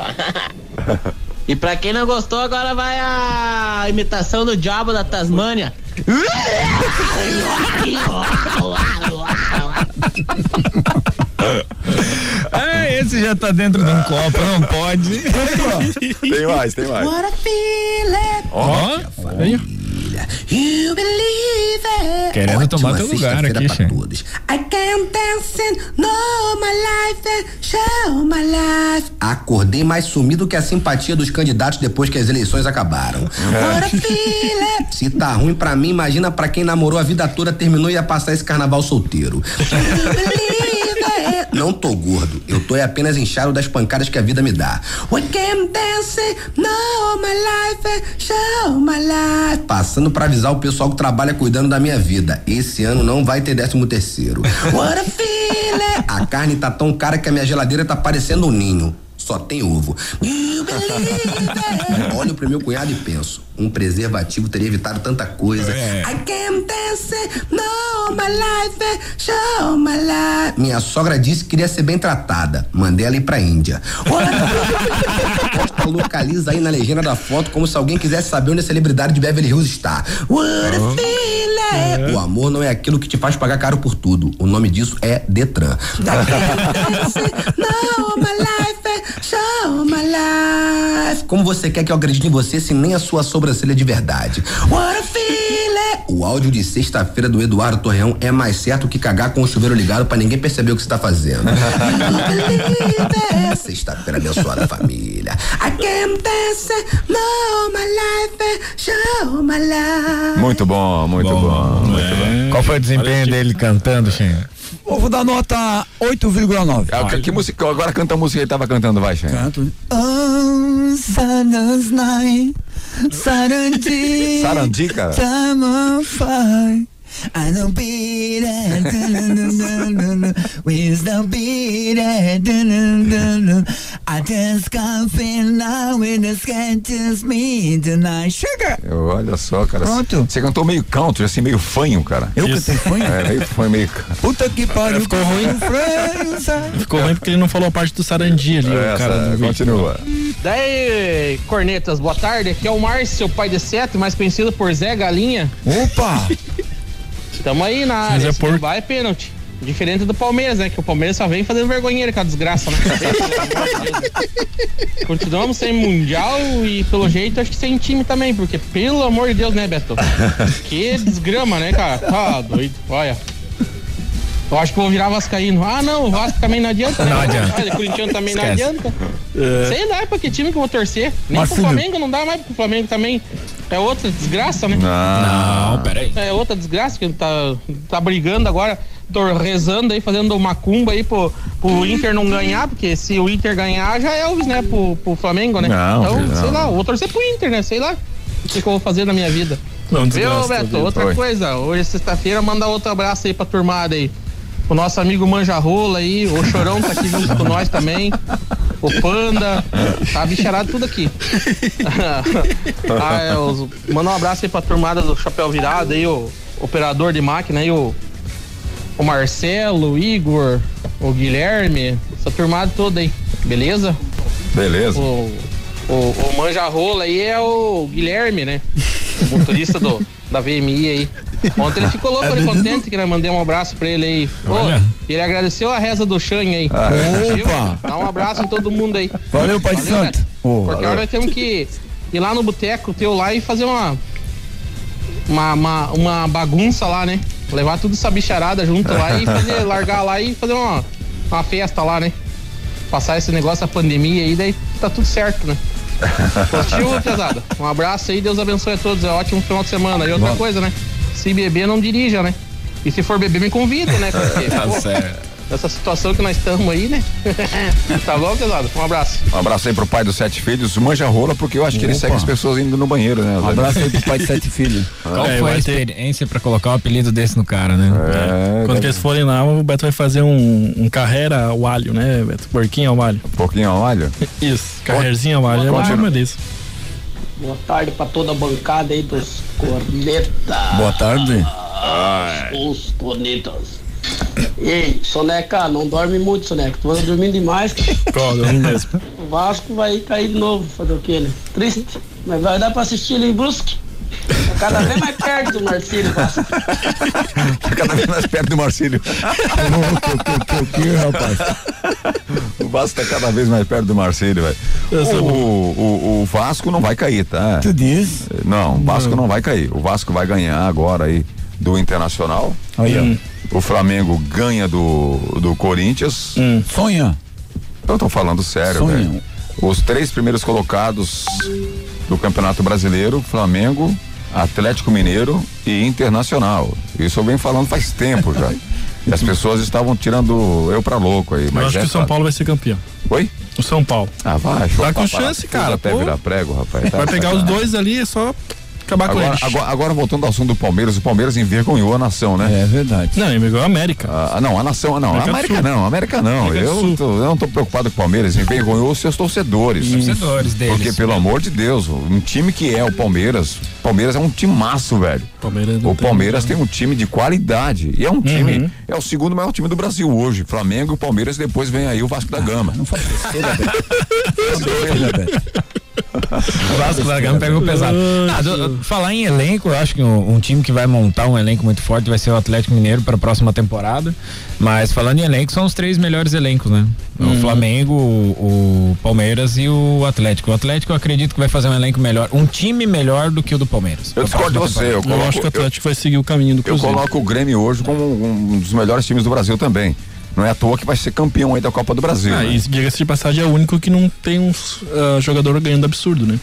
E pra quem não gostou, agora vai a imitação do diabo da Tasmânia. Esse já tá dentro de um copo, não pode. Tem mais, tem mais. What a feeling. Ó, aí. You believe it. Querendo tomar teu Ótima lugar aqui, pra todos. I came dancing, know my life and show my life. Acordei mais sumido que a simpatia dos candidatos depois que as eleições acabaram. Feeling. Se tá ruim pra mim, imagina pra quem namorou a vida toda, terminou e ia passar esse carnaval solteiro. You believe. Não tô gordo, eu tô é apenas inchado das pancadas que a vida me dá. We dancing, know my life show my life. Passando pra avisar o pessoal que trabalha cuidando da minha vida. Esse ano não vai ter décimo terceiro. What a feeling. A carne tá tão cara que a minha geladeira tá parecendo um ninho. Só tem ovo. Olho pro meu cunhado e penso: um preservativo teria evitado tanta coisa. I came dancing, my life and show my life. Minha sogra disse que queria ser bem tratada. Mandei ela ir pra Índia. Posta localiza aí na legenda da foto como se alguém quisesse saber onde a celebridade de Beverly Hills está. What a feeling. O amor não é aquilo que te faz pagar caro por tudo. O nome disso é Detran. My life show my life. Como você quer que eu acredite em você se nem a sua sobrancelha é de verdade? What a feeling. O áudio de sexta-feira do Eduardo Torreão é mais certo que cagar com o chuveiro ligado pra ninguém perceber o que você tá fazendo. Sexta-feira abençoada família. I came dancing, know my life show my life. Muito bom, muito bom. muito bom. Qual foi o desempenho dele cantando? Eu vou dar nota 8,9. Ah, que, que música, agora canta a música que ele tava cantando, vai, Xen. Canto. Oh, Sarandi. Sarandi, cara. Fire. I don't beat it. Wisdom beat it. I just can't feel now with the sketches me tonight. Chega! Eu, olha só, cara. Pronto. Você cantou meio country, assim, meio fanho, cara. Eu cantei fanho? É, meio fanho, meio. Puta que pariu. Ficou ruim. Freio. Ficou ruim porque ele não falou a parte do Sarandi ali, o cara do vídeo. continua. Daí, cornetas, boa tarde. Aqui é o Márcio, pai de sete, mais conhecido por Zé Galinha. Opa! Tamo aí na Mas área. é Se porco. não vai, é pênalti. Diferente do Palmeiras, né? Que o Palmeiras só vem fazendo vergonheira com a desgraça, né? Continuamos sem Mundial e, pelo jeito, acho que sem time também, porque, pelo amor de Deus, né, Beto? Que desgrama, né, cara? Tá doido, olha. Eu acho que vou virar Vascaíno. Ah, não, o Vasco também não adianta. né? Não adianta. Olha, o Corinthians também não Esquece. adianta. Sei lá pra que time que eu vou torcer. Nem Marcílio. pro Flamengo não dá mais pro Flamengo também. É outra desgraça, né? Não. Não, peraí. É outra desgraça que tá, tá brigando agora, tô rezando aí, fazendo macumba aí pro, pro Inter não ganhar, porque se o Inter ganhar, já é Elvis, né, pro, pro Flamengo, né? Não, então, filho, sei não. lá, vou torcer pro Inter, né? Sei lá. O que, que eu vou fazer na minha vida. Não, Viu, desgraça Beto? dele. Outra Oi. coisa, hoje é sexta-feira, manda outro abraço aí pra turmada aí. O nosso amigo Manjarrola aí, o Chorão tá aqui junto com nós também. O Panda, tá bicharado tudo aqui. ah, é, os, manda um abraço aí pra turmada do Chapéu Virado aí, o operador de máquina aí, o, o Marcelo, o Igor, o Guilherme, essa turmada toda aí, beleza? Beleza. O, o, o Manjarrola aí é o Guilherme, né? O motorista do, da VMI aí. Ontem ele ficou louco, ele contente que nós mandei um abraço pra ele aí. Ele agradeceu a reza do Xan aí. Ah, Viu? opa. Dá um abraço em todo mundo aí. Valeu, Pai de Santo. Porque valeu. agora nós temos que ir lá no boteco teu lá e fazer uma, uma, uma, uma bagunça lá, né? Levar tudo essa bicharada junto lá e fazer, largar lá e fazer uma, uma festa lá, né? Passar esse negócio da pandemia aí, daí tá tudo certo, né? Positivo, pesada. Um abraço aí, Deus abençoe a todos. É um ótimo final de semana. E outra Bom. coisa, né? Se beber, não dirija, né? E se for beber, me convida, né? Porque, Tá pô, certo. Nessa situação que nós estamos aí, né? tá bom, pesado? Um abraço. Um abraço aí pro pai dos sete filhos, manja rola, porque eu acho que ele Opa. segue as pessoas indo no banheiro, né? Um abraço aí pro pai de sete filhos. Qual É, foi a vai ter- experiência pra colocar um apelido desse no cara, né? É, Quando que eles forem lá, o Beto vai fazer um, um carreira ao alho, né, Beto? Porquinho ao alho. Pouquinho ao alho? Isso, carreirzinho ao alho. É uma disso. Boa tarde pra toda a bancada aí dos cornetas. Boa tarde. Os cornetas. Ei, Soneca, não dorme muito, Soneca. Tu anda dormindo demais, dormi mesmo. O Vasco vai cair de novo, fazer o quê, né? Triste. Mas vai dar pra assistir ele em Brusque. Tá cada vez mais perto do Marcílio Vasco. Tá cada vez mais perto do Marcílio. O que, rapaz? O Vasco tá cada vez mais perto do Marcílio, velho. O, o, o Vasco não vai cair, tá? Tu diz? Não, o Vasco não vai cair. O Vasco vai ganhar agora aí do Internacional. Aí. Hum. O Flamengo ganha do, do Corinthians. Hum. Sonha. Eu tô falando sério, Sonha. velho. Os três primeiros colocados do Campeonato Brasileiro, Flamengo, Atlético Mineiro e Internacional. Isso eu venho falando faz tempo já. E as pessoas estavam tirando eu pra louco aí. Eu Mas acho é que o São. Paulo vai ser campeão. Oi? O São Paulo. Ah, vai. Tá com chance, cara, Até pô. virar prego, rapaz. Tá Vai pegar os dois ali, é só acabar com Agora, eles. agora, agora voltando ao assunto do Palmeiras, o Palmeiras envergonhou a nação, né? É verdade. Não, igual a América. Ah, não, a nação, não, América a América Sul. não, a América não. América eu, tô- eu não tô preocupado com o Palmeiras, envergonhou os seus torcedores. Torcedores deles. Porque, pelo amor de Deus, um time que é o Palmeiras, Palmeiras é um timaço, velho. Palmeiras O tem- Palmeiras tem um time de qualidade. E é um time, Uhum. é o segundo maior time do Brasil hoje. Flamengo e o Palmeiras, depois vem aí o Vasco da Gama. Não faz besteira, Beto. Vasco da Gama pegou pesado. Ah, do- falar em elenco, eu acho que um, um time que vai montar um elenco muito forte vai ser o Atlético Mineiro para a próxima temporada. Mas falando em elenco, são os três melhores elencos, né? O Flamengo, o, o Palmeiras e o Atlético. O Atlético eu acredito que vai fazer um elenco melhor, um time melhor do que o do Palmeiras. Eu discordo de você, eu Eu coloco, acho que o eu, Atlético vai seguir o caminho do eu Cruzeiro. coloco o Grêmio hoje como um dos melhores times do Brasil também. Não é à toa que vai ser campeão aí da Copa do Brasil. Ah, né? e diga-se de passagem, é o único que não tem um ah, jogador ganhando absurdo, né?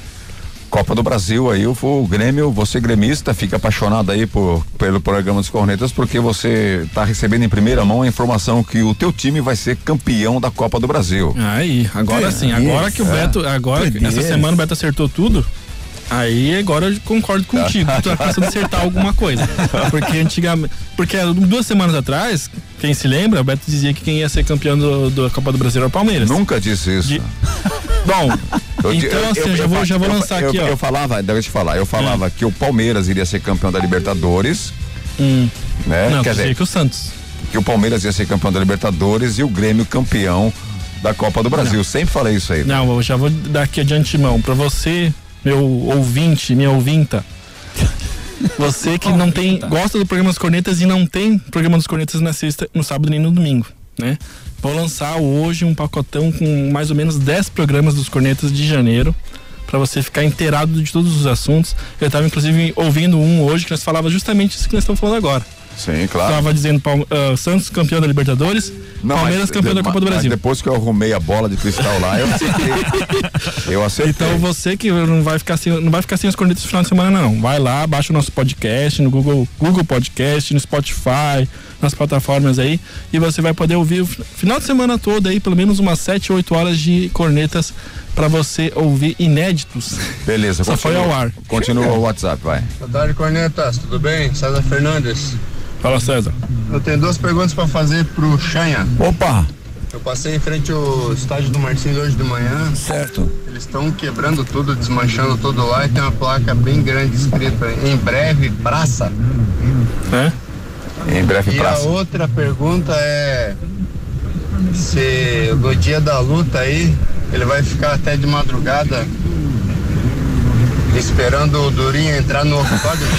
Copa do Brasil aí, o, o Grêmio, você gremista, fica apaixonado aí por, pelo programa dos Cornetas, porque você está recebendo em primeira mão a informação que o teu time vai ser campeão da Copa do Brasil. Aí, agora sim, agora que o Beto, agora que essa semana o Beto acertou tudo, aí agora eu concordo contigo, tu tá precisando acertar alguma coisa. Porque antigamente, porque duas semanas atrás, quem se lembra, o Beto dizia que quem ia ser campeão do, da Copa do Brasil era o Palmeiras. Nunca disse isso. De- Bom, Eu então eu- assim, eu- eu já vou, já vou lançar aqui, ó. Eu falava, deixa eu te falar, eu falava que o Palmeiras iria ser campeão da Libertadores, Hum. né? Não, Quer dizer, que o Santos. que o Palmeiras ia ser campeão da Libertadores e o Grêmio campeão da Copa do Brasil. Sempre falei isso aí. Não, eu já vou dar aqui de antemão pra você, meu ouvinte, minha ouvinta. Você que não tem, gosta do programa dos Cornetas e não tem programa dos Cornetas na sexta, no sábado nem no domingo, né? Vou lançar hoje um pacotão com mais ou menos 10 programas dos Cornetas de janeiro pra você ficar inteirado de todos os assuntos. Eu tava inclusive ouvindo um hoje que nós falava justamente isso que nós estamos falando agora. Sim, claro. Tava dizendo ah, Santos campeão da Libertadores, Palmeiras mas campeão de- da Copa do Brasil. depois que eu arrumei a bola de cristal lá, eu acertei. eu acertei. Então você que não vai ficar sem, não vai ficar sem as cornetas no final de semana não. Vai lá, baixa o nosso podcast no Google, Google Podcast, no Spotify, nas plataformas aí e você vai poder ouvir o fi- final de semana todo aí, pelo menos umas 7, 8 horas de cornetas pra você ouvir inéditos. Beleza, Só foi continua- ao ar. Continua o WhatsApp, vai. Boa tarde, Cornetas. Tudo bem? César Fernandes. Fala, César. Eu tenho duas perguntas para fazer pro Chanha. Opa! Eu passei em frente ao estádio do Marcinho hoje de manhã. Certo. Eles estão quebrando tudo, desmanchando tudo lá e tem uma placa bem grande escrita em breve praça. É? Em breve E praça. a outra pergunta é se no dia da luta aí ele vai ficar até de madrugada esperando o Durinho entrar no octógono.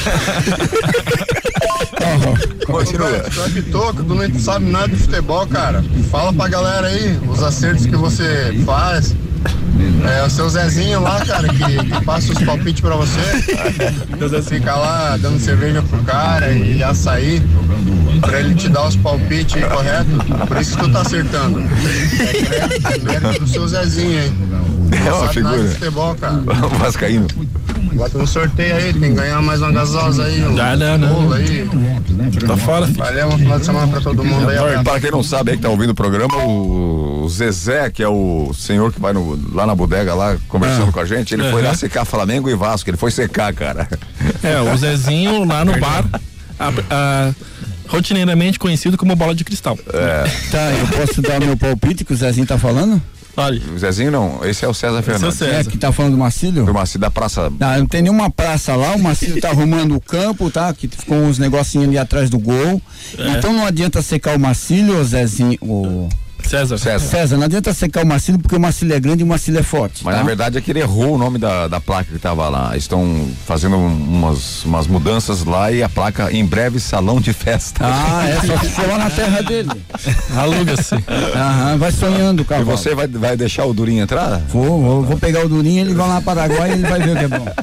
Continua. Tu é pitoco, tu não sabe nada de futebol, cara. Fala pra galera aí os acertos que você faz. É o seu Zezinho lá, cara, que, que passa os palpites pra você. Fica lá dando cerveja pro cara e açaí pra ele te dar os palpites corretos. Por isso que tu tá acertando. É mérito do seu Zezinho, hein? É Não uma sabe nada de figura. futebol, cara. Vascaíno. Bota no sorteio aí, tem que ganhar mais uma gasosa aí. Um dá. bolo aí. Tá fora, filho. Valeu, um final de semana pra todo mundo aí. Para, abraço. para quem não sabe aí que tá ouvindo o programa, o Zezé, que é o senhor que vai no- lá na bodega lá conversando Ah. com a gente, ele foi lá secar Flamengo e Vasco, ele foi secar, cara. É, o Zezinho lá no bar, a- a- rotineiramente conhecido como bola de cristal. É. Tá, eu posso dar meu palpite que o Zezinho tá falando? Olha. O Zezinho não, esse é o César Fernandes. É, que tá falando do Marcílio? Do Marcílio da Praça. Não, não tem nenhuma praça lá, o Marcílio tá arrumando o campo, tá? Que ficou uns negocinhos ali atrás do gol. É. Então não adianta secar o Marcílio, o Zezinho, o... César. César. não adianta secar o Marcílio porque o Marcílio é grande e o Marcílio é forte. Mas tá? na verdade é que ele errou o nome da, da placa que tava lá. Estão fazendo umas, umas mudanças lá e a placa em breve salão de festa. Ah, é, só se for lá na terra dele. Aluga-se. Aham, vai sonhando, E cara. você vai, vai deixar o Durinho entrar? Vou, vou, vou pegar o Durinho, ele vai lá para Paraguai e ele vai ver o que é bom.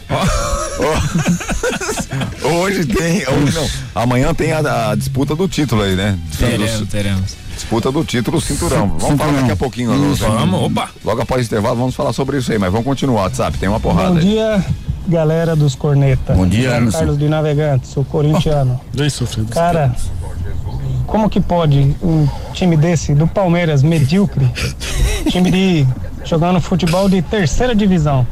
Hoje tem, hoje não. Amanhã tem a, a disputa do título aí, né? Teremos, teremos. Disputa do título cinturão. Vamos Cinturão. falar daqui a pouquinho. Nós Vamos, opa. Logo após o intervalo, vamos falar sobre isso aí, mas vamos continuar, WhatsApp, tem uma porrada Bom aí. dia, galera dos cornetas. Bom dia, Anderson. Carlos de Navegante, sou corintiano. Oi, sofrido. Cara, como que pode um time desse, do Palmeiras, medíocre, time de jogando futebol de terceira divisão,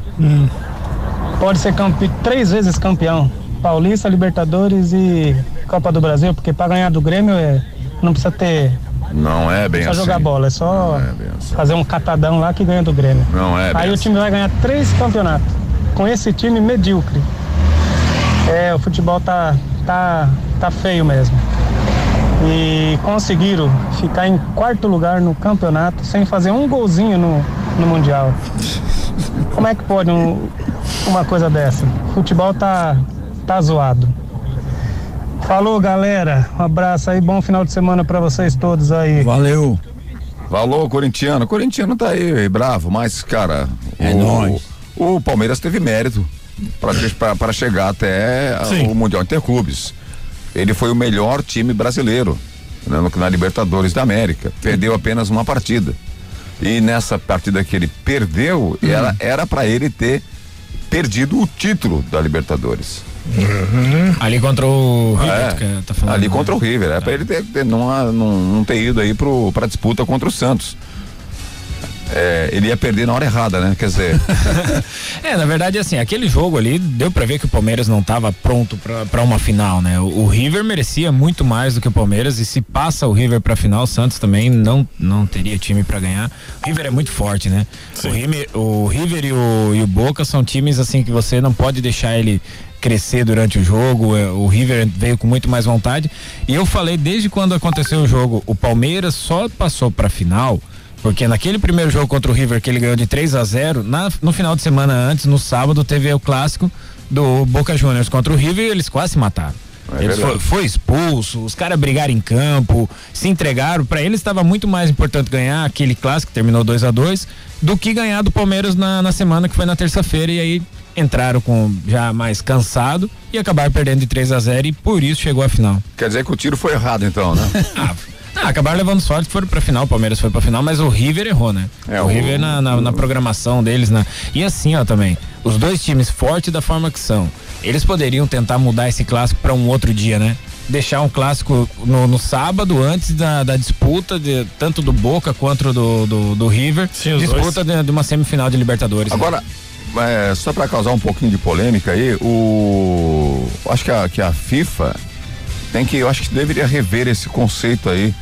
pode ser campe, três vezes campeão, Paulista, Libertadores e Copa do Brasil, porque para ganhar do Grêmio é, não precisa ter, Não é bem só assim. jogar bola, é só é assim. fazer um catadão lá que ganha do Grêmio. Não é bem Aí o assim. time vai ganhar três campeonatos com esse time medíocre. É, o futebol tá, tá, tá feio mesmo. E conseguiram ficar em quarto lugar no campeonato sem fazer um golzinho no, no Mundial. Como é que pode um- uma coisa dessa? O futebol tá, tá zoado. Falou, galera. Um abraço aí, bom final de semana pra vocês todos aí. Valeu. Falou, corintiano. Corintiano tá aí, bravo, mas, cara. É o, nóis. O Palmeiras teve mérito para chegar até Sim. o Mundial Interclubes. Ele foi o melhor time brasileiro né, no- na Libertadores da América. Perdeu apenas uma partida. E nessa partida que ele perdeu, Hum. era era para ele ter perdido o título da Libertadores. Ali contra o River, É, tá falando, ali né? contra o River. É pra ele ter, ter- não, não, não ter ido aí pro, pra disputa contra o Santos. É, ele ia perder na hora errada, né? Quer dizer, É, na verdade, assim, aquele jogo ali deu pra ver que o Palmeiras não tava pronto pra- pra uma final, né? O, o River merecia muito mais do que o Palmeiras e se passa o River pra final, o Santos também não, não teria time pra ganhar. O River é muito forte, né? O River, o River e o, e o Boca são times assim que você não pode deixar ele crescer durante o jogo. é, O River veio com muito mais vontade. E eu falei desde quando aconteceu o jogo, o Palmeiras só passou pra final porque naquele primeiro jogo contra o River que ele ganhou de 3 a 0 na, no final de semana antes, no sábado, teve o clássico do Boca Juniors contra o River e eles quase se mataram. É verdade. foi, foi expulso, os caras brigaram em campo, se entregaram. Pra eles estava muito mais importante ganhar aquele clássico, que terminou 2 a 2 do que ganhar do Palmeiras na, na semana, que foi na terça-feira. E aí entraram com já mais cansado e acabaram perdendo de 3 a 0 e por isso chegou à final. quer dizer que o tiro foi errado, então, né? Ah, acabaram levando sorte, foram pra final, o Palmeiras foi pra final, mas o River errou, né? É, o, o- River na, na, na programação deles, na, e assim, ó, também, os dois times fortes da forma que são, eles poderiam tentar mudar esse clássico pra um outro dia, né? Deixar um clássico no, no sábado, antes da, da disputa, de, tanto do Boca quanto do, do, do River, Sim, os disputa de, de uma semifinal de Libertadores. né? Agora, é, só para causar um pouquinho de polêmica aí, o. Acho que a, que a FIFA tem que, eu acho que deveria rever esse conceito aí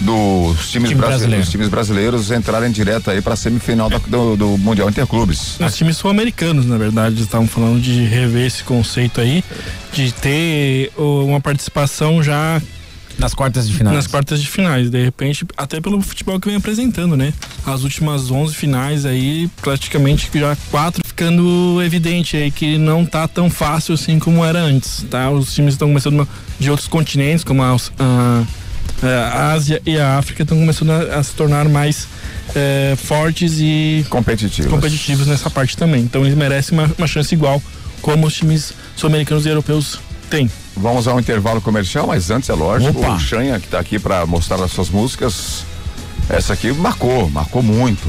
dos times, Time brasileiros, brasileiro. dos times brasileiros entrarem direto aí para semifinal da- do, do Mundial Interclubes. Os times sul-americanos, na verdade, estavam falando de rever esse conceito aí, de ter uma participação já nas quartas de finais. Nas quartas de finais, de repente, até pelo futebol que vem apresentando, né? As últimas 11 finais aí, praticamente já quatro ficando evidente aí que não tá tão fácil assim como era antes, tá? Os times estão começando de outros continentes, como a, a- a Ásia e a África, estão começando a, a se tornar mais eh, fortes e competitivos. competitivos nessa parte também. Então eles merecem uma, uma chance igual como os times sul-americanos e europeus têm. Vamos ao intervalo comercial, mas antes é lógico, Opa. o Xanha que tá aqui para mostrar as suas músicas. Essa aqui marcou, marcou muito.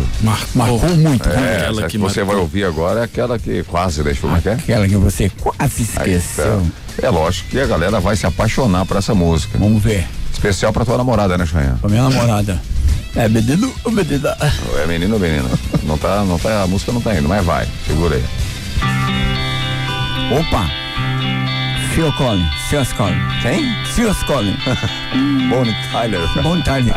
marcou muito. É, Aquela essa que que você marcou. vai ouvir agora é aquela que quase deixou, é é? Aquela que você quase esqueceu. É, é lógico que a galera vai se apaixonar por essa música. Vamos ver. Especial pra tua namorada, né, Xanha? Pra minha namorada. É menino ou menina? É menino ou menina? Não tá, não tá, a música não tá indo, mas vai, segura aí. Opa! Phil Collins, Sears Collins. Quem? Sears Collins. Bonnie Tyler. Bonnie Tyler.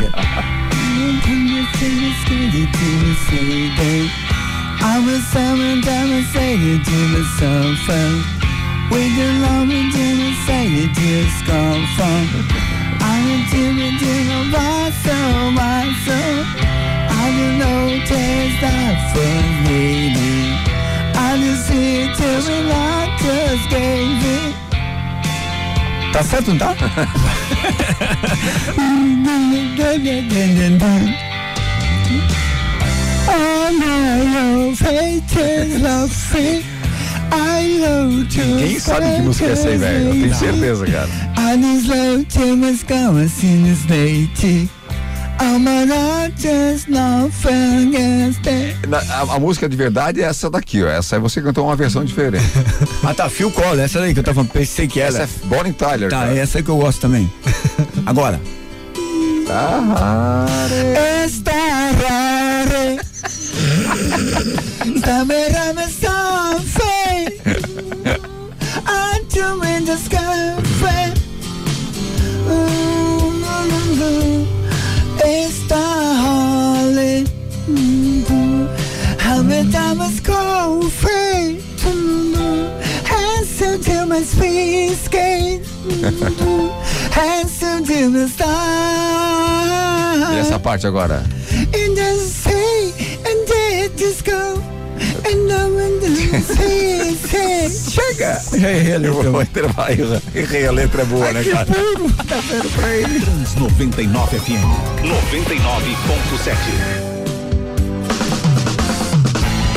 I was someone to myself, with the love and come from. I was doing it on my soul, my soul. I didn't notice that was waiting. I just see it till the light just gave it. Tá certo, não tá? Quem sabe que música é essa aí, velho? Eu tenho certeza, cara. Assim Na- a, a música de verdade é essa daqui, ó. Essa aí você cantou uma versão diferente. Ah, tá, Phil Collins, essa daí que eu tava falando, pensei que era. Essa é Bonnie Tyler. Tá, cara. essa aí que eu gosto também. Agora. Esta rare. Me times coffee? Hands to my feet skate. Hands to my stars. E essa parte agora? In the sea and the disco. And I'm in the. Chega! Errei a Eu vou intervalo. Errei a letra é boa, né, cara? puro! Tá vendo pra ele? Trans 99 FM 99.7.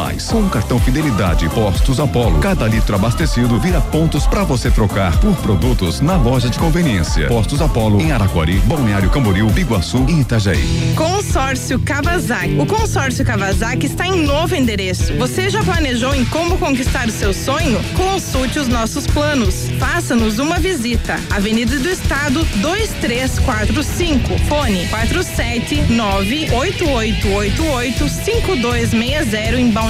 Mais, com o cartão Fidelidade Postos Apollo, cada litro abastecido vira pontos para você trocar por produtos na loja de conveniência. Postos Apollo em Araquari, Balneário Camboriú, Biguaçu e Itajaí. Consórcio Kawasaki. O consórcio Kawasaki está em novo endereço. Você já planejou em como conquistar o seu sonho? Consulte os nossos planos. Faça-nos uma visita. Avenida do Estado 2345. Fone 47988885260 em Balneário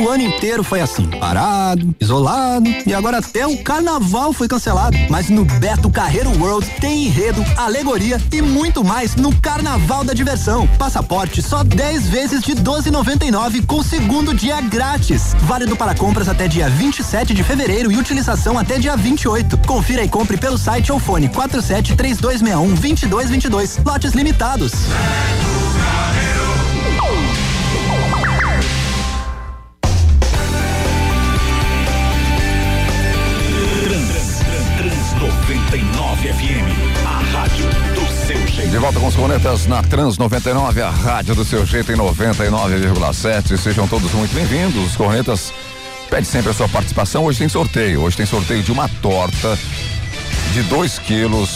O ano inteiro foi assim, parado, isolado e agora até o carnaval foi cancelado. Mas no Beto Carreiro World tem enredo, alegoria e muito mais no Carnaval da Diversão. Passaporte só 10 vezes de 12,99 com segundo dia grátis. Válido para compras até dia 27 de fevereiro e utilização até dia 28. Confira e compre pelo site ou fone 47 3261 2222. Lotes limitados. Trans, volta com os cornetas na Trans 99, a rádio do seu jeito em 99,7. Sejam todos muito bem-vindos. Os cornetas pede sempre a sua participação. Hoje tem sorteio. Hoje tem sorteio de uma torta de 2 quilos,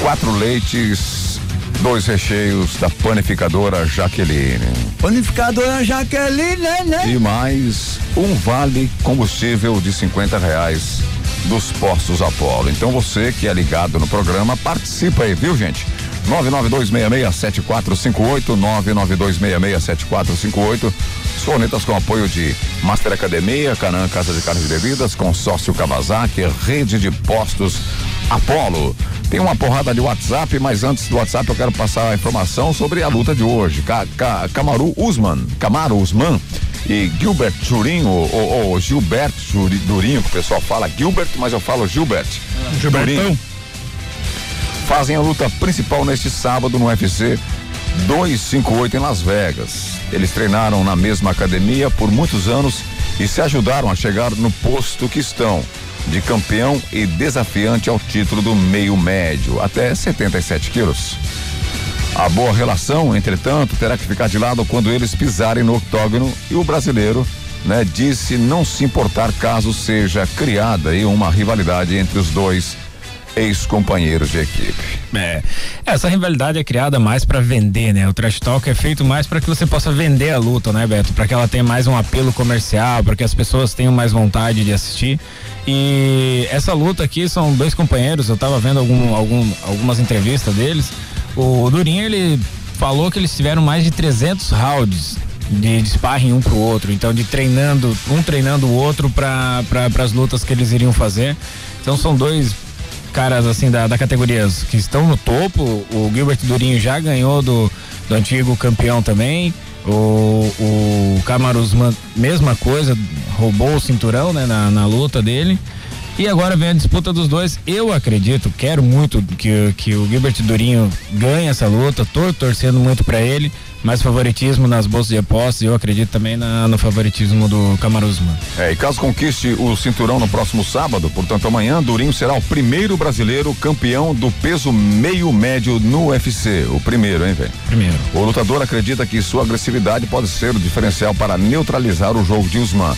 quatro leites, dois recheios da panificadora Jaqueline. Panificadora Jaqueline, né? E mais um vale combustível de 50 reais dos postos Apolo. Então você que é ligado no programa, participa aí, viu, gente? 992667458, 992667458. Os cornetas com apoio de Master Academia, Canã Casa de Carnes e Bebidas, Consórcio Kawasaki, Rede de Postos Apolo. Tem uma porrada de WhatsApp, mas antes do WhatsApp eu quero passar a informação sobre a luta de hoje. Ca, Ca, Camaru Usman, Camaro Usman e Gilbert Jurinho, ou, ou Gilberto Durinho, que o pessoal fala Gilbert, mas eu falo Gilbert. Durinho fazem a luta principal neste sábado no UFC 258 em Las Vegas. Eles treinaram na mesma academia por muitos anos e se ajudaram a chegar no posto que estão, de campeão e desafiante ao título do meio médio, até 77 quilos. A boa relação, entretanto, terá que ficar de lado quando eles pisarem no octógono e o brasileiro, né, disse não se importar caso seja criada aí uma rivalidade entre os dois ex-companheiros de equipe. É, essa rivalidade é criada mais pra vender, né? O trash talk é feito mais pra que você possa vender a luta, né, Beto? Pra que ela tenha mais um apelo comercial, pra que as pessoas tenham mais vontade de assistir. E essa luta aqui são dois companheiros, eu tava vendo algum, algum, algumas entrevistas deles. O Durinho, ele falou que eles tiveram mais de 300 rounds de, de sparring um pro outro, então de treinando, um treinando o outro para pra, as lutas que eles iriam fazer. Então são dois caras assim da, da categoria que estão no topo. O Gilbert Durinho já ganhou do, do antigo campeão também. O, o Camarus, mesma coisa, roubou o cinturão né, na, na luta dele. E agora vem a disputa dos dois. Eu acredito, quero muito que, que o Gilbert Durinho ganhe essa luta. Tô torcendo muito para ele. Mas favoritismo nas bolsas de apostas. Eu acredito também na, no favoritismo do Camaruzman. É, e caso conquiste o cinturão no próximo sábado, portanto amanhã, Durinho será o primeiro brasileiro campeão do peso meio médio no UFC. O primeiro, hein, velho? Primeiro. O lutador acredita que sua agressividade pode ser o diferencial para neutralizar o jogo de Usman.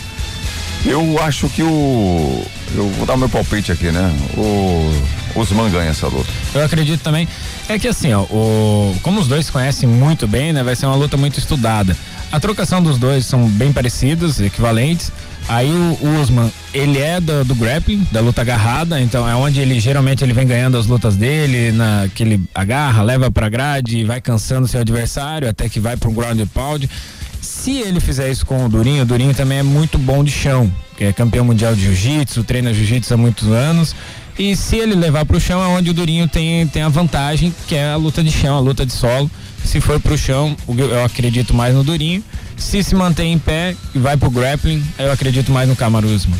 Eu acho que o. Eu vou dar meu palpite aqui, né? O Usman ganha essa luta. Eu acredito também. É que assim, ó, o, como os dois se conhecem muito bem, né? Vai ser uma luta muito estudada. A trocação dos dois são bem parecidas, equivalentes. Aí o, Usman, ele é do, do, grappling, da luta agarrada, então é onde ele geralmente ele vem ganhando as lutas dele, na, que ele agarra, leva pra grade vai cansando seu adversário até que vai pro ground and pound. Se ele fizer isso com o Durinho, o Durinho também é muito bom de chão, que é campeão mundial de jiu-jitsu, treina jiu-jitsu há muitos anos. E se ele levar para o chão, é onde o Durinho tem, tem a vantagem, que é a luta de chão, a luta de solo. Se for para o chão, eu acredito mais no Durinho. Se se mantém em pé e vai pro grappling, eu acredito mais no Camaruzman.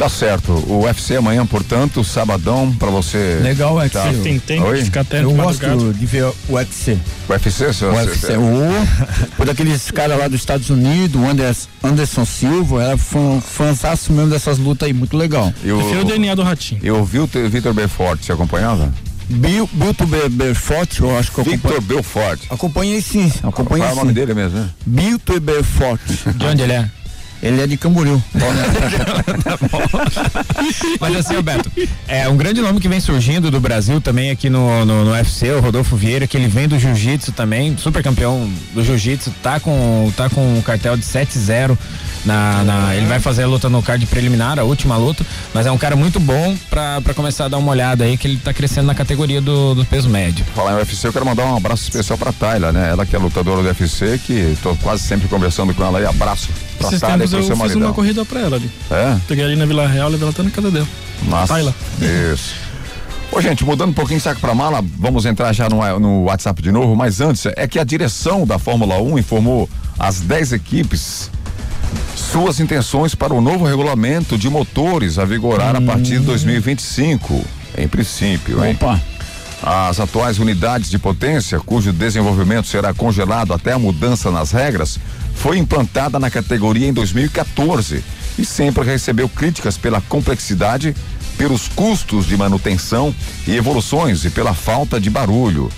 Tá certo. O UFC amanhã, portanto, sabadão, pra você. Legal o UFC. Tá. Tem tempo Oi? de ficar até Eu gosto de ver o UFC. O UFC, seu O UFC. O, o daqueles caras lá dos Estados Unidos, o Anderson, Anderson Silva, era fã, fãzaço mesmo dessas lutas aí, muito legal. Prefiro o DNA do Ratinho. Eu vi o Vitor Belfort, você acompanhava? Bill, Bilto Be- Belfort, eu acho que eu Victor acompanhei. Belfort. Acompanhei sim, acompanhei Qual é o nome dele mesmo, né? Bilto Belfort. De onde ele é? Ele é de Camboriú. Mas assim, Roberto, é um grande nome que vem surgindo do Brasil também aqui no, no, no UFC, o Rodolfo Vieira, que ele vem do jiu-jitsu também, super campeão do jiu-jitsu, tá com, tá com um cartel de 7-0 na, na, ele vai fazer a luta no card preliminar, a última luta, mas é um cara muito bom pra, pra começar a dar uma olhada aí, que ele tá crescendo na categoria do, do peso médio. Falar em UFC, eu quero mandar um abraço especial pra Tayla, né? Ela que é lutadora do UFC, que tô quase sempre conversando com ela aí. Abraço. Esses tratada pro eu fiz uma corrida pra ela ali. É? Peguei ali na Vila Real, levei ela até na casa dela. Massa. Vai lá. Isso. Ô, gente, mudando um pouquinho saco pra mala, vamos entrar já no, no WhatsApp de novo, mas antes, é que a direção da Fórmula 1 informou as 10 equipes suas intenções para o novo regulamento de motores a vigorar a partir de 2025, em princípio, hein? Opa. As atuais unidades de potência, cujo desenvolvimento será congelado até a mudança nas regras, foi implantada na categoria em 2014 e sempre recebeu críticas pela complexidade, pelos custos de manutenção e evoluções e pela falta de barulho.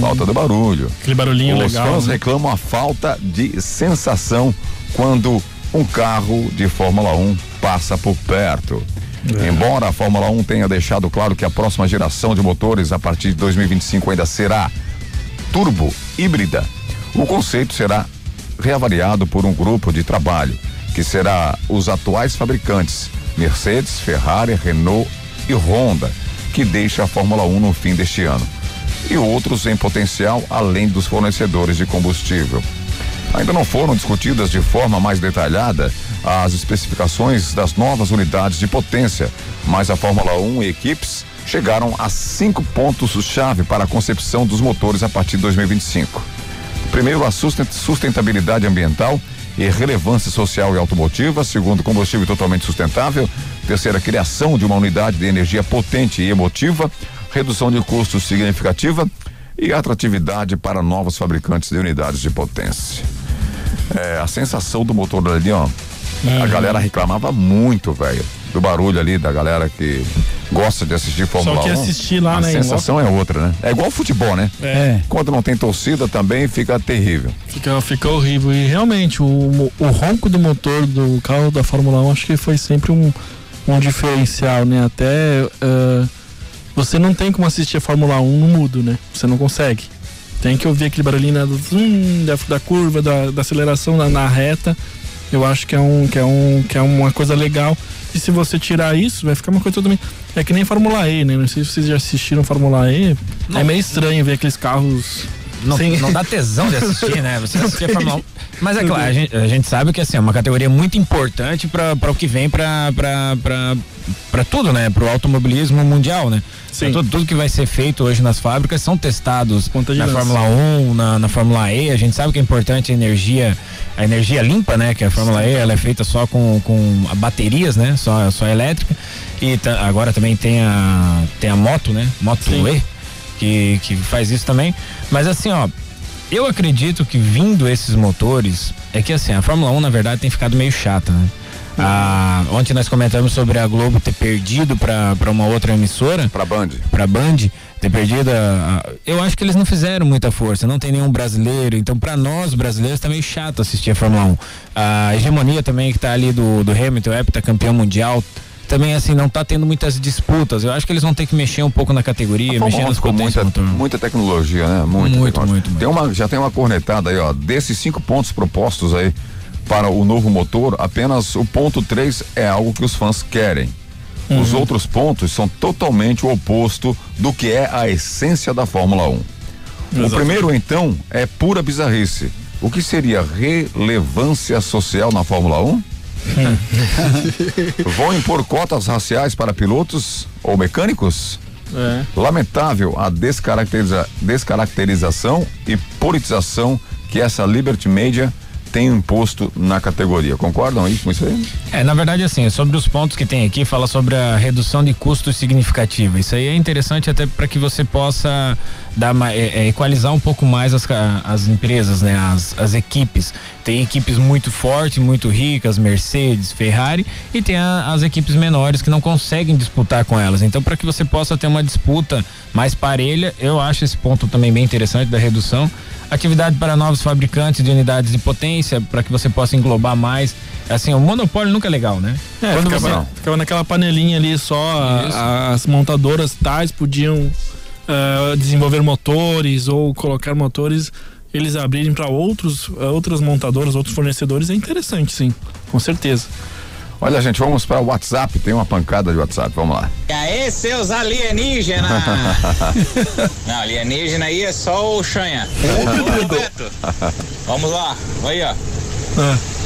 Falta de barulho. Aquele barulhinho Os legal. fãs né? reclamam a falta de sensação quando um carro de Fórmula 1 passa por perto. É. Embora a Fórmula 1 tenha deixado claro que a próxima geração de motores a partir de 2025 ainda será turbo híbrida, o conceito será reavaliado por um grupo de trabalho que será os atuais fabricantes Mercedes, Ferrari, Renault e Honda, que deixa a Fórmula 1 no fim deste ano. E outros em potencial, além dos fornecedores de combustível. Ainda não foram discutidas de forma mais detalhada as especificações das novas unidades de potência, mas a Fórmula 1 e equipes chegaram a cinco pontos-chave para a concepção dos motores a partir de 2025. Primeiro, a susten- sustentabilidade ambiental e relevância social e automotiva. Segundo, combustível totalmente sustentável. Terceira, criação de uma unidade de energia potente e emotiva. Redução de custos significativa e atratividade para novos fabricantes de unidades de potência. É, a sensação do motor ali, ó. A galera reclamava muito, velho, do barulho ali da galera que gosta de assistir Fórmula 1. que assistir lá, a né, em sensação é outra, né? É igual futebol, né? É. Quando não tem torcida também fica terrível. Fica, fica horrível. E realmente, o, o ronco do motor do carro da Fórmula 1 acho que foi sempre um, um diferencial, né? Até ah, você não tem como assistir a Fórmula 1 no mudo, né? Você não consegue. Tem que ouvir aquele barulhinho né, do zum, da, da curva, da, da aceleração na, na reta. Eu acho que é, um, que, é um, que é uma coisa legal. E se você tirar isso, vai ficar uma coisa totalmente. É que nem Fórmula E, né? Não sei se vocês já assistiram Fórmula E. É meio estranho ver aqueles carros. Não, não dá tesão de assistir, né? Você assistir a Fórmula 1. Mas é claro, a gente, a gente sabe que assim, é uma categoria muito importante para o que vem para tudo, né? Para o automobilismo mundial, né? Pra Tudo, tudo que vai ser feito hoje nas fábricas são testados na. Fórmula 1, na, na Fórmula E. A gente sabe que é importante a energia, a energia limpa, né? Que a Fórmula E ela é feita só com, com baterias, né? Só, só elétrica. E agora também tem a, tem a moto, né? Moto E, que, que faz isso também. Mas assim, ó, eu acredito que vindo esses motores, é que assim, a Fórmula 1 na verdade tem ficado meio chata, né? Ah, ontem nós comentamos sobre a Globo ter perdido para uma outra emissora. Para Band. Para Band ter perdido. a- a- eu acho que eles não fizeram muita força. Não tem nenhum brasileiro. Então, para nós brasileiros, tá meio chato assistir a Fórmula 1. A hegemonia também que tá ali do, do Hamilton, o tá campeão mundial. Também, assim, não tá tendo muitas disputas. Eu acho que eles vão ter que mexer um pouco na categoria, mexer Fórmula 1 nas ficou potências muita, muita tecnologia, né? Muito, Muito, tecnologia. muito, Tem uma, já tem uma cornetada aí, ó. Desses cinco pontos propostos aí para o novo motor, apenas o ponto 3 é algo que os fãs querem. Os Uhum. outros pontos são totalmente o oposto do que é a essência da Fórmula 1. O Exato. primeiro, então, é pura bizarrice. O que seria relevância social na Fórmula 1? Vão impor cotas raciais para pilotos ou mecânicos? É. Lamentável a descaracteriza- descaracterização e politização que essa Liberty Media tem imposto na categoria. Concordam aí com isso aí? É, na verdade, assim, sobre os pontos que tem aqui, fala sobre a redução de custos significativa. Isso aí é interessante até para que você possa dar é, é, equalizar um pouco mais as, as empresas, né? As, as equipes. Tem equipes muito fortes, muito ricas, Mercedes, Ferrari, e tem a- as equipes menores que não conseguem disputar com elas. Então, para que você possa ter uma disputa mais parelha, eu acho esse ponto também bem interessante da redução. Atividade para novos fabricantes de unidades de potência, para que você possa englobar mais. Assim, o monopólio nunca é legal, né? É, Quando ficava, você- ficava naquela panelinha ali só, a- as montadoras tais podiam ah, desenvolver motores ou colocar motores, eles abrirem para outros, ah, outras montadoras, outros fornecedores, é interessante sim, com certeza. Olha, gente, vamos para o WhatsApp. Tem uma pancada de WhatsApp. Vamos lá. E aí, seus alienígenas? Não, alienígena aí é só o Xanha. Vamos lá, aí ó.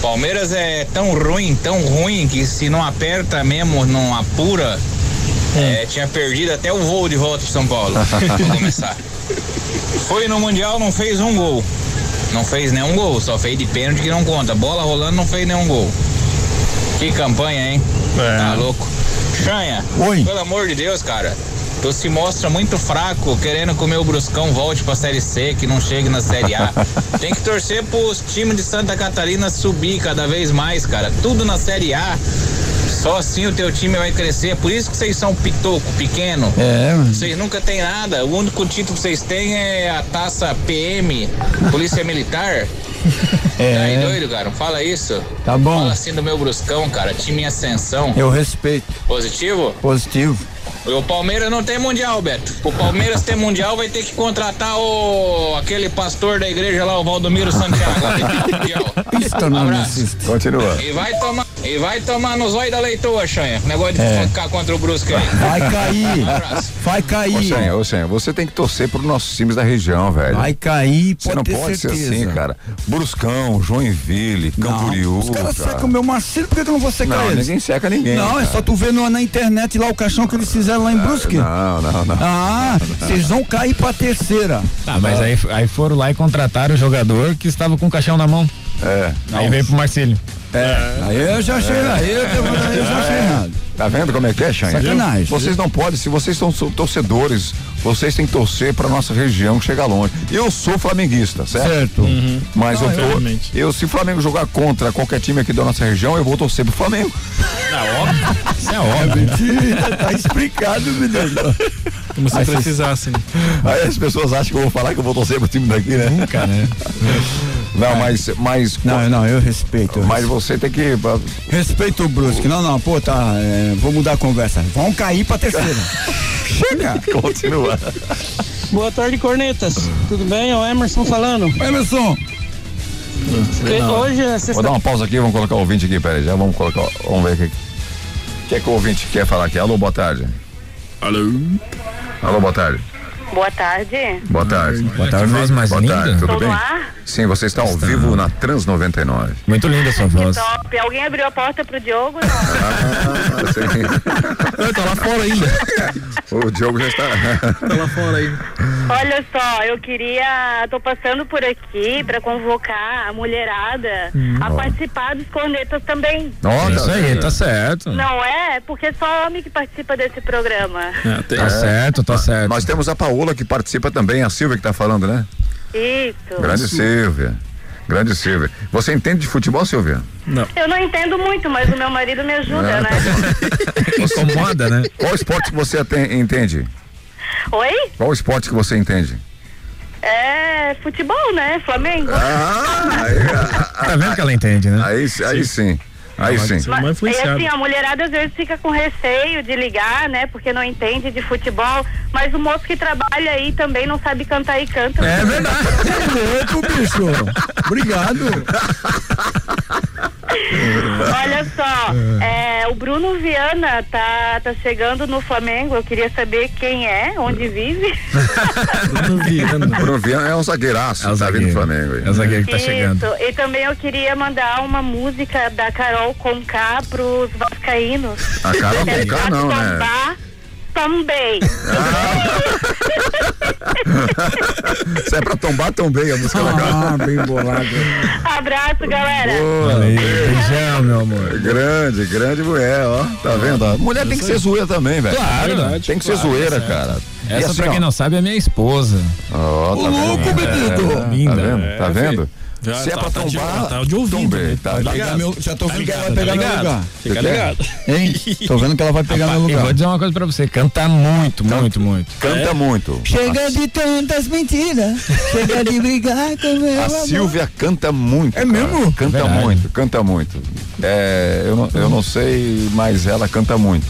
Palmeiras é tão ruim, tão ruim, que se não aperta mesmo, não apura, é, tinha perdido até o voo de volta pro São Paulo. Começar. Foi no Mundial, não fez um gol. Não fez nenhum gol, só fez de pênalti que não conta. Bola rolando, não fez nenhum gol. Que campanha, hein? Tá louco. Chanha, Oi. pelo amor de Deus, cara. Tu se mostra muito fraco, querendo que o meu Bruscão volte pra Série C, que não chegue na Série A. Tem que torcer pros times de Santa Catarina subir cada vez mais, cara. Tudo na Série A. Só assim o teu time vai crescer. É Por isso que vocês são pitoco, pequeno. É, mano. Vocês nunca têm nada. O único título que vocês têm é a taça PM, Polícia Militar. É. Tá aí doido, cara? Não Fala isso. Tá bom. Fala assim do meu Bruscão, cara. Time em ascensão. Eu respeito. Positivo? Positivo. O Palmeiras não tem mundial, Beto. O Palmeiras ter mundial vai ter que contratar o aquele pastor da igreja lá, o Valdomiro Santiago. Isso não assiste. Continua. E vai tomar, e vai tomar no zóio da leitoa, Chanha. Negócio de É. ficar contra o Brusque aí. Vai cair. Um abraço. Vai Ô, cair. Senha, ô, Senha, você tem que torcer pros nossos times da região, velho. Vai cair, Você pode não ter pode certeza. ser assim, cara. Bruscão, Joinville, Camboriú. Os caras cara. secam meu Marcelo, por que eu não vou secar Não, eles? ninguém seca ninguém. Não, é cara. só tu ver no- na internet lá o caixão que eles fizeram lá em Brusque. Não, não, não. Ah, vocês vão cair pra terceira. Tá, mas aí, aí foram lá e contrataram o jogador que estava com o caixão na mão. É. Aí veio pro Marcílio. É, aí eu já achei, aí eu, aí eu já achei errado. Tá vendo como é que é, Xanha? Sacanagem. Vocês não podem, se vocês são torcedores, vocês têm que torcer pra nossa região que chega longe. Eu sou flamenguista, certo? Certo. Mas Não, eu, tô, realmente. eu, se o Flamengo jogar contra qualquer time aqui da nossa região, eu vou torcer pro Flamengo. Isso é óbvio. Mentira, tá explicado, menino. Como se Aí vocês- precisasse. né? Aí as pessoas acham que eu vou falar que eu vou torcer pro time daqui, né? Nunca, né? Não, mas, mas, Não, não, eu respeito. eu mas você tem que. Respeito o Brusque. Não, não, pô, tá. é, vou mudar a conversa. Vão cair pra terceira. Chega! Continua. Boa tarde, cornetas. Tudo bem? É o Emerson falando. Emerson! Hoje é Vou dar sexta uma pausa aqui, vamos colocar o ouvinte aqui, peraí, já vamos colocar, vamos ver o que, o que é que o ouvinte quer falar aqui. Alô, boa tarde. Alô? Alô, boa tarde. Boa tarde. Boa tarde. Boa tarde, voz mais Boa linda. tarde, tudo Tô bem? Sim, você está ao vivo na Trans 99. Muito linda a sua voz. Top. Alguém abriu a porta pro Diogo? Não. Ah, sim. Tá lá fora ainda. o Diogo já está. Tá lá fora ainda. Olha só, eu queria. tô passando por aqui pra convocar a mulherada a participar dos cornetas também. Ó, Isso tá aí, tá certo. Não é? Porque é só homem que participa desse programa. É, tem- Tá certo, tá certo. Nós temos a Paola que participa também, a Silvia que tá falando, né? Isso. Grande Silvia. Grande Silvia. Você entende de futebol, Silvia? Não. Eu não entendo muito, mas o meu marido me ajuda, É, né? Incomoda, né? Qual esporte que você entende? Oi? Qual esporte que você entende? É futebol, né? Flamengo. Ah, aí, Tá vendo que ela entende, né? aí, aí sim. Aí sim. É E influenciado. assim, a mulherada às vezes fica com receio de ligar, né? Porque não entende de futebol. Mas o moço que trabalha aí também não sabe cantar e canta. É verdade. Que louco, bicho. Obrigado. Olha só, é, o Bruno Viana tá, tá chegando no Flamengo. Eu queria saber quem é, onde vive. Bruno Viana. Bruno Viana é um zagueiraço, É o tá vindo do zagueiro. Flamengo aí. É o zagueiro que tá chegando. Isso. E também eu queria mandar uma música da Carol Conká pros vascaínos. A Carol É Conká não, né? Também. Se é pra tombar, tombei a música legal. Ah, bem bolado. Abraço, galera. Valeu, beijão, meu amor. Grande, grande mulher, ó. Tá vendo? ó? Mulher tem que ser zoeira também, velho. Claro, Tem que ser claro, zoeira, tá certo. cara. Essa, assim, pra ó, quem não sabe, é minha esposa. Ó, tá Ô, louco, vendo? menino. É, tá vendo? Tá É, vendo? Já Se é tá- pra tá de- tombar, tá de ouvido, tombei. né? Tá, Tá tá ligado. Meu, já tô vendo que ela vai pegar tá meu lugar. Fica ligado. Hein? Tô vendo que ela vai pegar meu E vou lugar. dizer uma coisa pra você, canta muito, muito, muito. Canta muito. Chega de tantas mentiras, chega de brigar com meu A amor. Silvia canta muito. É cara. mesmo? Canta Verdade. muito, canta muito. É, eu, não, eu não sei, mas ela canta muito.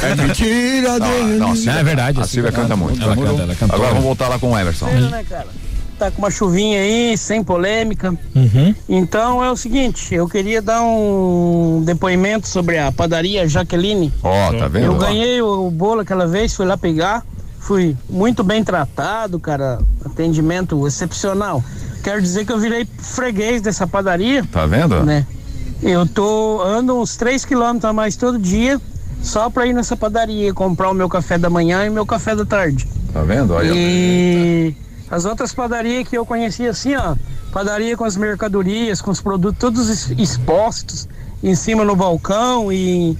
É mentira Não, dele. não, a Silvia, É verdade, A a Silvia Silvia canta canta. muito. Ela canta, ela cantou. Agora vamos voltar lá com o Emerson. né, cara? Tá com uma chuvinha aí, sem polêmica. Uhum. Então é o seguinte, eu queria dar um depoimento sobre a padaria Jaqueline. Ó, tá vendo? Eu Ó. ganhei o bolo aquela vez, fui lá pegar, fui muito bem tratado, cara, atendimento excepcional. quero dizer que eu virei freguês dessa padaria. Tá vendo? Né? Eu tô ando uns 3 quilômetros a mais todo dia só pra ir nessa padaria comprar o meu café da manhã e o meu café da tarde. Tá vendo? Olha. E as outras padarias que eu conheci assim, ó, padaria com as mercadorias, com os produtos todos expostos em cima no balcão e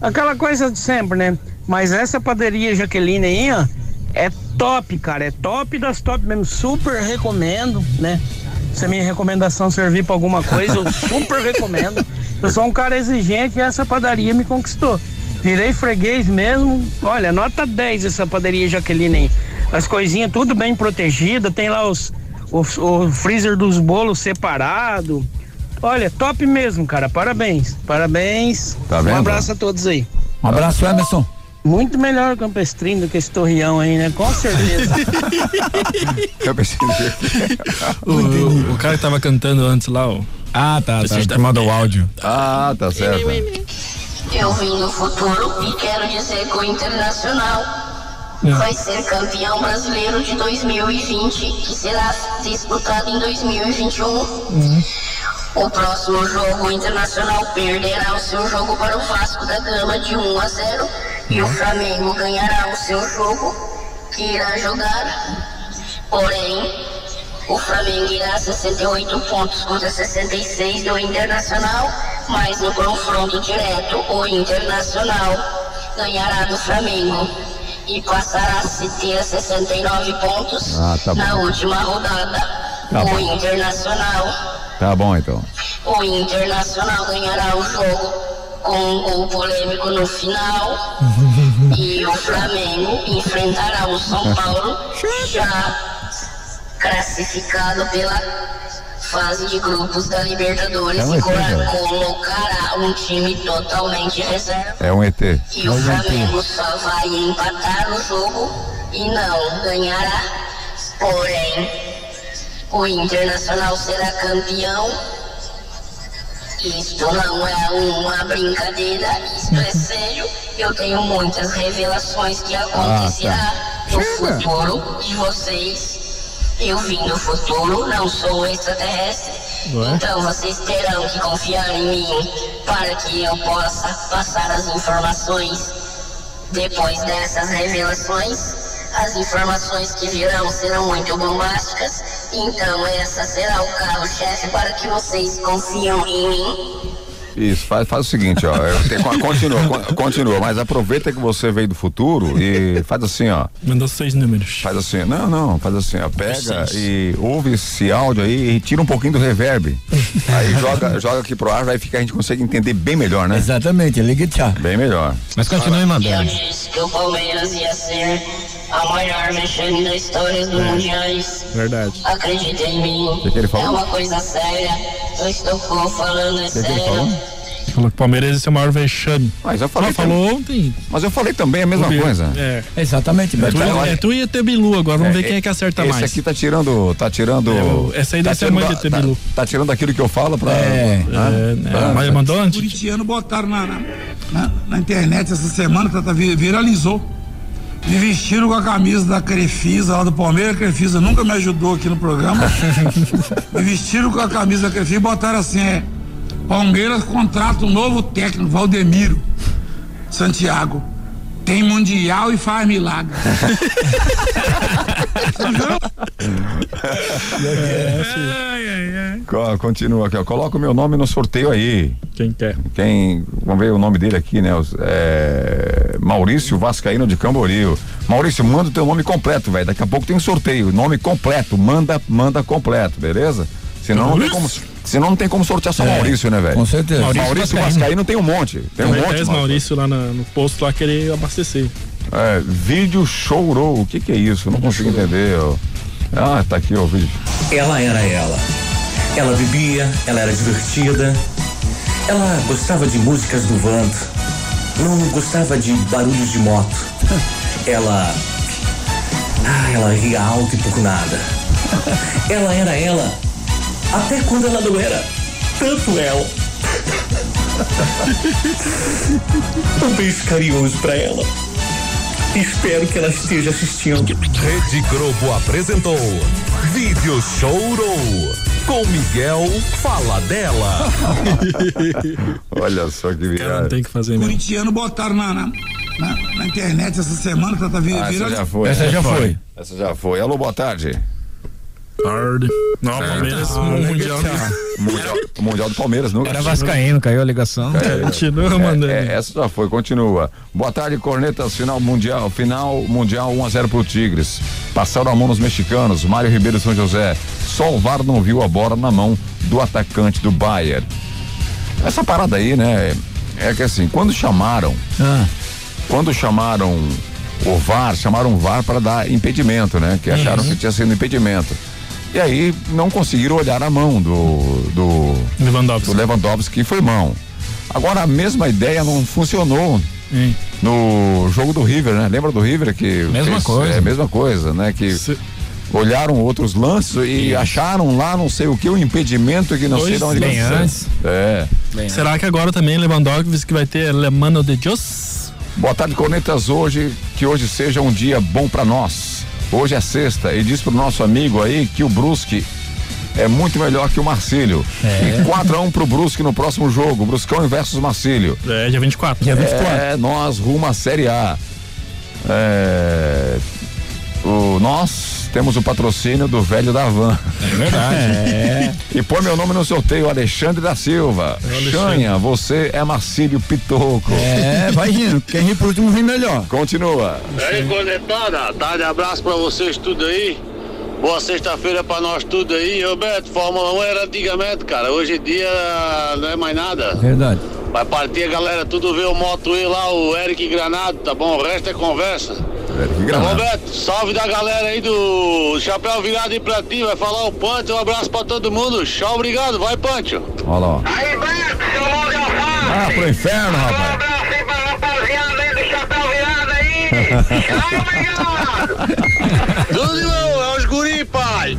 aquela coisa de sempre, né? Mas essa padaria Jaqueline aí, ó, é top, cara, é top das top mesmo, super recomendo, né? Se a minha recomendação servir pra alguma coisa, eu super recomendo. Eu sou um cara exigente e essa padaria me conquistou. Virei freguês mesmo. Olha, nota 10 essa padaria Jaqueline aí. As coisinhas tudo bem protegida, tem lá os, os- o freezer dos bolos separado. Olha, top mesmo, cara. Parabéns. Parabéns. Tá Um vendo? abraço a todos aí. Um abraço, Emerson. Muito melhor o Campestrino do que esse torreão aí, né? Com certeza. O, o cara que tava cantando antes lá, ó. Ah, tá, tá. Que mandou o áudio. Ah, tá certo. Eu vim do futuro e quero dizer que o Internacional vai ser campeão brasileiro de 2020, que será disputado em 2021. O próximo jogo, o Internacional perderá o seu jogo para o Vasco da Gama de 1 a 0 e o Flamengo ganhará o seu jogo que irá jogar. Porém, o Flamengo irá a 68 pontos contra 66 do Internacional, mas no confronto direto, o Internacional ganhará do Flamengo e passará a ter 69 pontos Ah, tá na última rodada. Tá o bom. Internacional Tá bom então. o Internacional ganhará o jogo com um gol polêmico no final. e o Flamengo enfrentará o São Paulo já classificado pela fase de grupos da Libertadores É um e ET, colocará um time totalmente reserva. É um ET. E o Flamengo só vai empatar no jogo e não ganhará. Porém, o Internacional será campeão. Isto não é uma brincadeira, isto é sério. Eu tenho muitas revelações que acontecerá no futuro de vocês. Eu vim do futuro, não sou extraterrestre. Ué? Então vocês terão que confiar em mim para que eu possa passar as informações. Depois dessas revelações, as informações que virão serão muito bombásticas. Então essa será o carro-chefe para que vocês confiam em mim. Isso, faz, faz o seguinte, ó. eu tenho- continua, con- continua, mas aproveita que você veio do futuro e faz assim, ó. Mandou seis números. Faz assim, não, não, faz assim, ó. Pega e ouve esse áudio aí e tira um pouquinho do reverb. aí joga, joga aqui pro ar, vai ficar, a gente consegue entender bem melhor, né? Exatamente, liga tchau. Bem melhor. Mas continue Eu mandando. disse que o Palmeiras ia ser a maior mexendo da história dos mundiais. Verdade. Acredita em mim. que que ele falou? É uma coisa séria. Eu estou falando é sério. Falou que o Palmeiras esse é o maior vexame. Mas eu falei Ela falou ontem. Mas eu falei também a mesma coisa. É. Exatamente, É Beto. tu, é tu e a Tebilu agora, vamos ver quem é que acerta esse mais. aqui tá tirando, tá tirando. É, essa aí tá deve ser mãe de Tebilu. Tá, tá tirando aquilo que eu falo pra. É, Ah, é, tá. mas mandou antes. Curitiano botaram na, na, na- na internet essa semana, tá, tá, vi- viralizou. Me vestiram com a camisa da Crefisa lá do Palmeiras. A Crefisa nunca me ajudou aqui no programa. me vestiram com a camisa da Crefisa e botaram assim: é, Palmeiras contrata um novo técnico, Valdemiro Santiago. Tem Mundial e faz milagre. Co- Continua aqui, ó. Coloca o meu nome no sorteio aí. Quem quer? Quem. Vamos ver o nome dele aqui, né? Os- é, Maurício Vascaíno de Camboriú. Maurício, manda o teu nome completo, velho. Daqui a pouco tem um sorteio. Nome completo. Manda, manda completo, beleza? Senão não tem como. Senão não tem como sortear só É, Maurício, né, velho? com certeza. Maurício, Maurício Vascaíno. Vascaíno tem um monte. Tem um monte. 10 mano. Maurício lá na- no posto lá querer abastecer. É, vídeo chorou. O que que é isso? Eu não consigo entender. ó. Ah, tá aqui ó, o vídeo. Ela era ela. Ela bebia, ela era divertida. Ela gostava de músicas do Vando. Não gostava de barulhos de moto. Ela. Ah, ela ria alto e por nada. Ela era ela. Até quando ela não era tanto ela. Um beijo carinhoso pra ela. Espero que ela esteja assistindo. Rede Globo apresentou Vídeo Chorou com Miguel Fala dela. Olha só que viagem. Tem que fazer Corintiano botaram na, na, na, na internet essa semana, tá, tá vi- Ah, essa já foi. Essa já foi. Essa já foi. Alô, boa tarde. Tarde. Não, Certo. Palmeiras, Ah, mundial. Mundial, o Mundial do Palmeiras, não? Era vascaíno, caiu a ligação. Continua É, mandando. é, essa já foi, continua. Boa tarde, Cornetas, final mundial, final mundial 1 a 0 pro Tigres. Passaram a mão nos mexicanos, Mário Ribeiro e São José. Só o VAR não viu a bola na mão do atacante do Bayern. Essa parada aí, né? É que assim, quando chamaram, quando chamaram o VAR, chamaram o VAR para dar impedimento, né? Que acharam Uhum. que tinha sido impedimento. E aí não conseguiram olhar a mão do, do Lewandowski. do Lewandowski, que foi mão. Agora a mesma ideia não funcionou no jogo do River, né? Lembra do River que Mesma coisa. É, mesma coisa, né? Que olharam outros lances e acharam lá não sei o que, o impedimento que não sei Dois de onde bem antes. É. Será que agora também Lewandowski vai ter Le Mano de Dios? Boa tarde, Cornetas. Hoje, que hoje seja um dia bom pra nós. Hoje é sexta e diz pro nosso amigo aí que o Brusque é muito melhor que o Marcílio. É. E 4x1 pro Brusque no próximo jogo. Bruscão versus Marcílio. É, dia 24. Dia 24. É, nós rumo à Série A. É, o, nós temos o patrocínio do velho da van. É verdade. É. E põe meu nome no sorteio, Alexandre da Silva. Alexandre. Chanha, você é Marcílio Pitoco. É, vai rindo. Quem ri por último ri melhor. Continua. E aí, cornetada, tarde abraço pra vocês tudo aí. Boa sexta-feira pra nós tudo aí. Roberto, Fórmula 1 era antigamente, cara. Hoje em dia não é mais nada. Verdade. Vai partir a galera tudo ver o Moto E lá, o Eric Granado, tá bom? O resto é conversa. Eric Granado. Roberto, salve da galera aí do Chapéu Virado e pra ti. Vai falar o Pancho. Um abraço pra todo mundo. Tchau, obrigado. Vai, Pancho. Olha lá. ó. Ah, pro inferno, rapaz. Tudo de bom, é os guri, pai.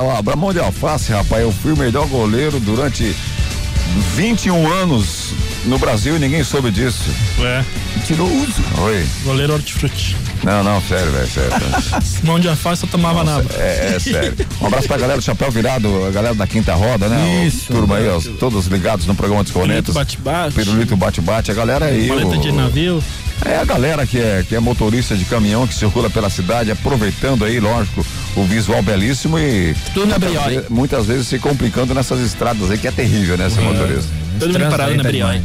Ó, Abramão de Alface, rapaz, eu fui o melhor goleiro durante 21 anos no Brasil e ninguém soube disso. É. Mentiroso. Oi. Goleiro hortifruti. Não, não, sério, velho, sério. Mão de alface só tomava nada. É, é sério. Um abraço pra galera do Chapéu Virado, a galera da Quinta Roda, né? Isso. O turma aí, ó, todos ligados no programa dos Cornetos. bate-bate. Pirulito bate-bate, a galera aí. Maleta o- de navio. É a galera que é, que é motorista de caminhão que circula pela cidade, aproveitando aí, lógico, o visual belíssimo e Tudo na muitas, Brioi. ve- muitas vezes se complicando nessas estradas aí que é terrível, né, ser motorista. Todo mundo parado na Brioi.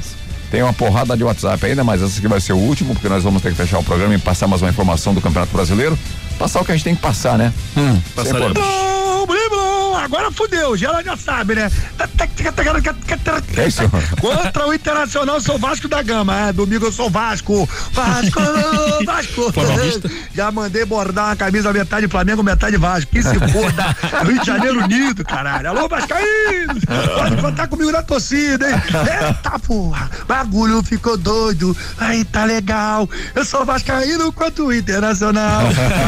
Tem uma porrada de WhatsApp ainda, mas esse aqui vai ser o último, porque nós vamos ter que fechar o programa e passar mais uma informação do Campeonato Brasileiro. Passar o que a gente tem que passar, né? Hum, passaremos. Agora fudeu, geral já sabe, né? É isso? Contra o Internacional, sou Vasco da Gama. É, domingo eu sou Vasco. Vasco, Vasco. Já mandei bordar uma camisa metade Flamengo, metade Vasco. Que se foda. Rio de Janeiro unido, caralho. Alô, Vascaínos. Pode contar comigo na torcida, hein? Eita porra. Bagulho ficou doido. Aí tá legal. Eu sou Vascaíno quanto o Internacional.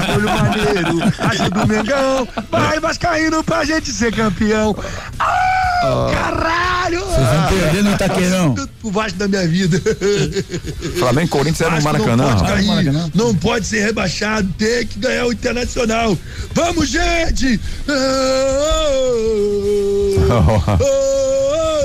Bagulho maneiro. Ajuda o Mengão. Vai, Vascaíno, pra gente ser campeão. Ah, caralho! Vocês vão perder no Itaquerão. O Vasco da minha vida. Flamengo e Corinthians era no Vasco Maracanã. Não pode rapaz. cair, não pode ser rebaixado, tem que ganhar o Internacional. Vamos, gente!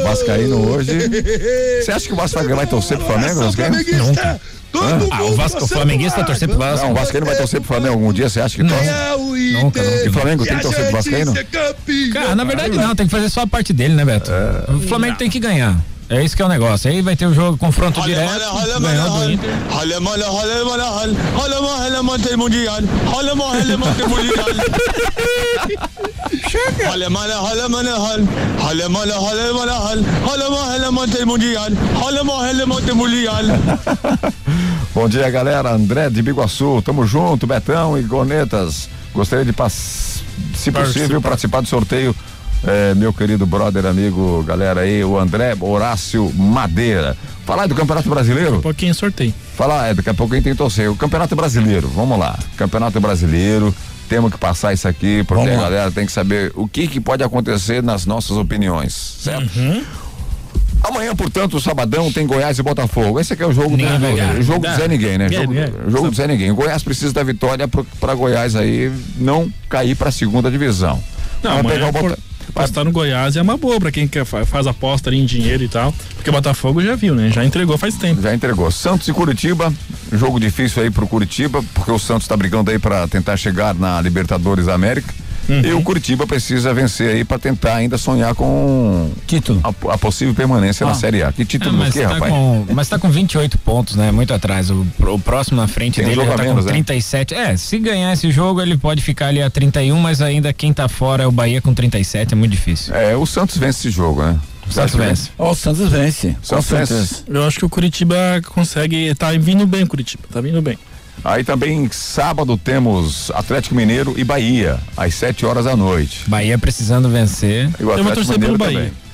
Vascaíno hoje. Você acha que o Vasco vai, vai torcer pro Flamengo? Flamenguista, todo Ah, o Vasco, o torcendo flamenguista pro torcer pro Vasco. Não, o Vascaíno vai torcer pro Flamengo algum dia, você acha que torce? É Nunca. E o Flamengo tem que torcer pro Vascaíno? Cara, na verdade não, tem que fazer só a parte dele, né, Beto? O Flamengo tem que ganhar. É isso que é o negócio. Aí vai ter o jogo, confronto direto. Inter. Bom dia, galera. André de Biguaçu. Tamo junto, Betão e Cornetas. Gostaria de, pass... se possível, participar do sorteio. É, meu querido brother, amigo, galera aí, o André Horácio Madeira. Falar aí do Campeonato Brasileiro? Um pouquinho sorteio. Falar, é, daqui a pouco a gente tem torcer. O Campeonato Brasileiro, vamos lá. Campeonato Brasileiro, temos que passar isso aqui, porque a galera tem que saber o que, que pode acontecer nas nossas opiniões, certo? Amanhã, portanto, o sabadão tem Goiás e Botafogo. Esse aqui é o jogo Ninguém do, o jogo do. Zé Ninguém, né? Jogo jogo do Zé Ninguém. O Goiás precisa da vitória pra Goiás aí não cair pra segunda divisão. Não, Vai pegar o Bota- por- apostar no Goiás é uma boa pra quem quer, fa- faz aposta ali em dinheiro e tal. Porque o Botafogo já viu, né? Já entregou faz tempo. Já entregou. Santos e Curitiba, jogo difícil aí pro Curitiba, porque o Santos tá brigando aí pra tentar chegar na Libertadores América. Uhum. E o Curitiba precisa vencer aí pra tentar ainda sonhar com título. A, a possível permanência na Ah. Série A. Que título É, do mas, quê, tá rapaz? com, mas tá com 28 pontos, né? Muito atrás. O, o próximo na frente Tem um dele jogo já tá menos, com né? 37. É, se ganhar esse jogo, ele pode ficar ali a 31, mas ainda quem tá fora é o Bahia com 37, é muito difícil. É, o Santos vence esse jogo, né? O Santos vence. Ó, o Santos vence. Santos vence. Eu acho que o Curitiba consegue. Tá vindo bem o Curitiba, tá vindo bem. Aí também sábado temos Atlético Mineiro e Bahia, às 7 horas da noite. Bahia precisando vencer. E o Eu vou Atlético torcer Mineiro pelo Bahia. também.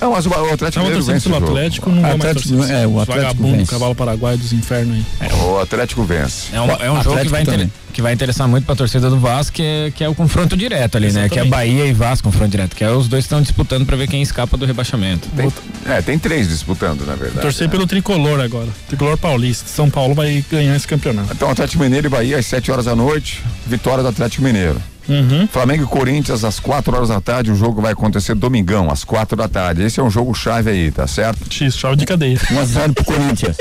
Não, mas o, o Atlético Mineiro vence o jogo. Atlético, não vou mais Atlético- torcer. é, o Atlético vagabundo, vence. cavalo paraguai dos infernos aí. O Atlético vence. É um, é um jogo que vai, inter- que vai interessar muito pra torcida do Vasco, que é, que é o confronto direto ali, né? Que é Exatamente. Bahia e Vasco, confronto direto. Que é os dois estão disputando pra ver quem escapa do rebaixamento. Tem, é, tem três disputando, na verdade. Torcer né? pelo tricolor agora. Tricolor paulista. São Paulo vai ganhar esse campeonato. Então, Atlético Mineiro e Bahia às 7 horas da noite. Vitória do Atlético Mineiro. Uhum. Flamengo e Corinthians às 4 horas da tarde. O jogo vai acontecer domingão, às 4 da tarde. Esse é um jogo chave aí, tá certo? X, chave de cadeia. 1x0 pro Corinthians.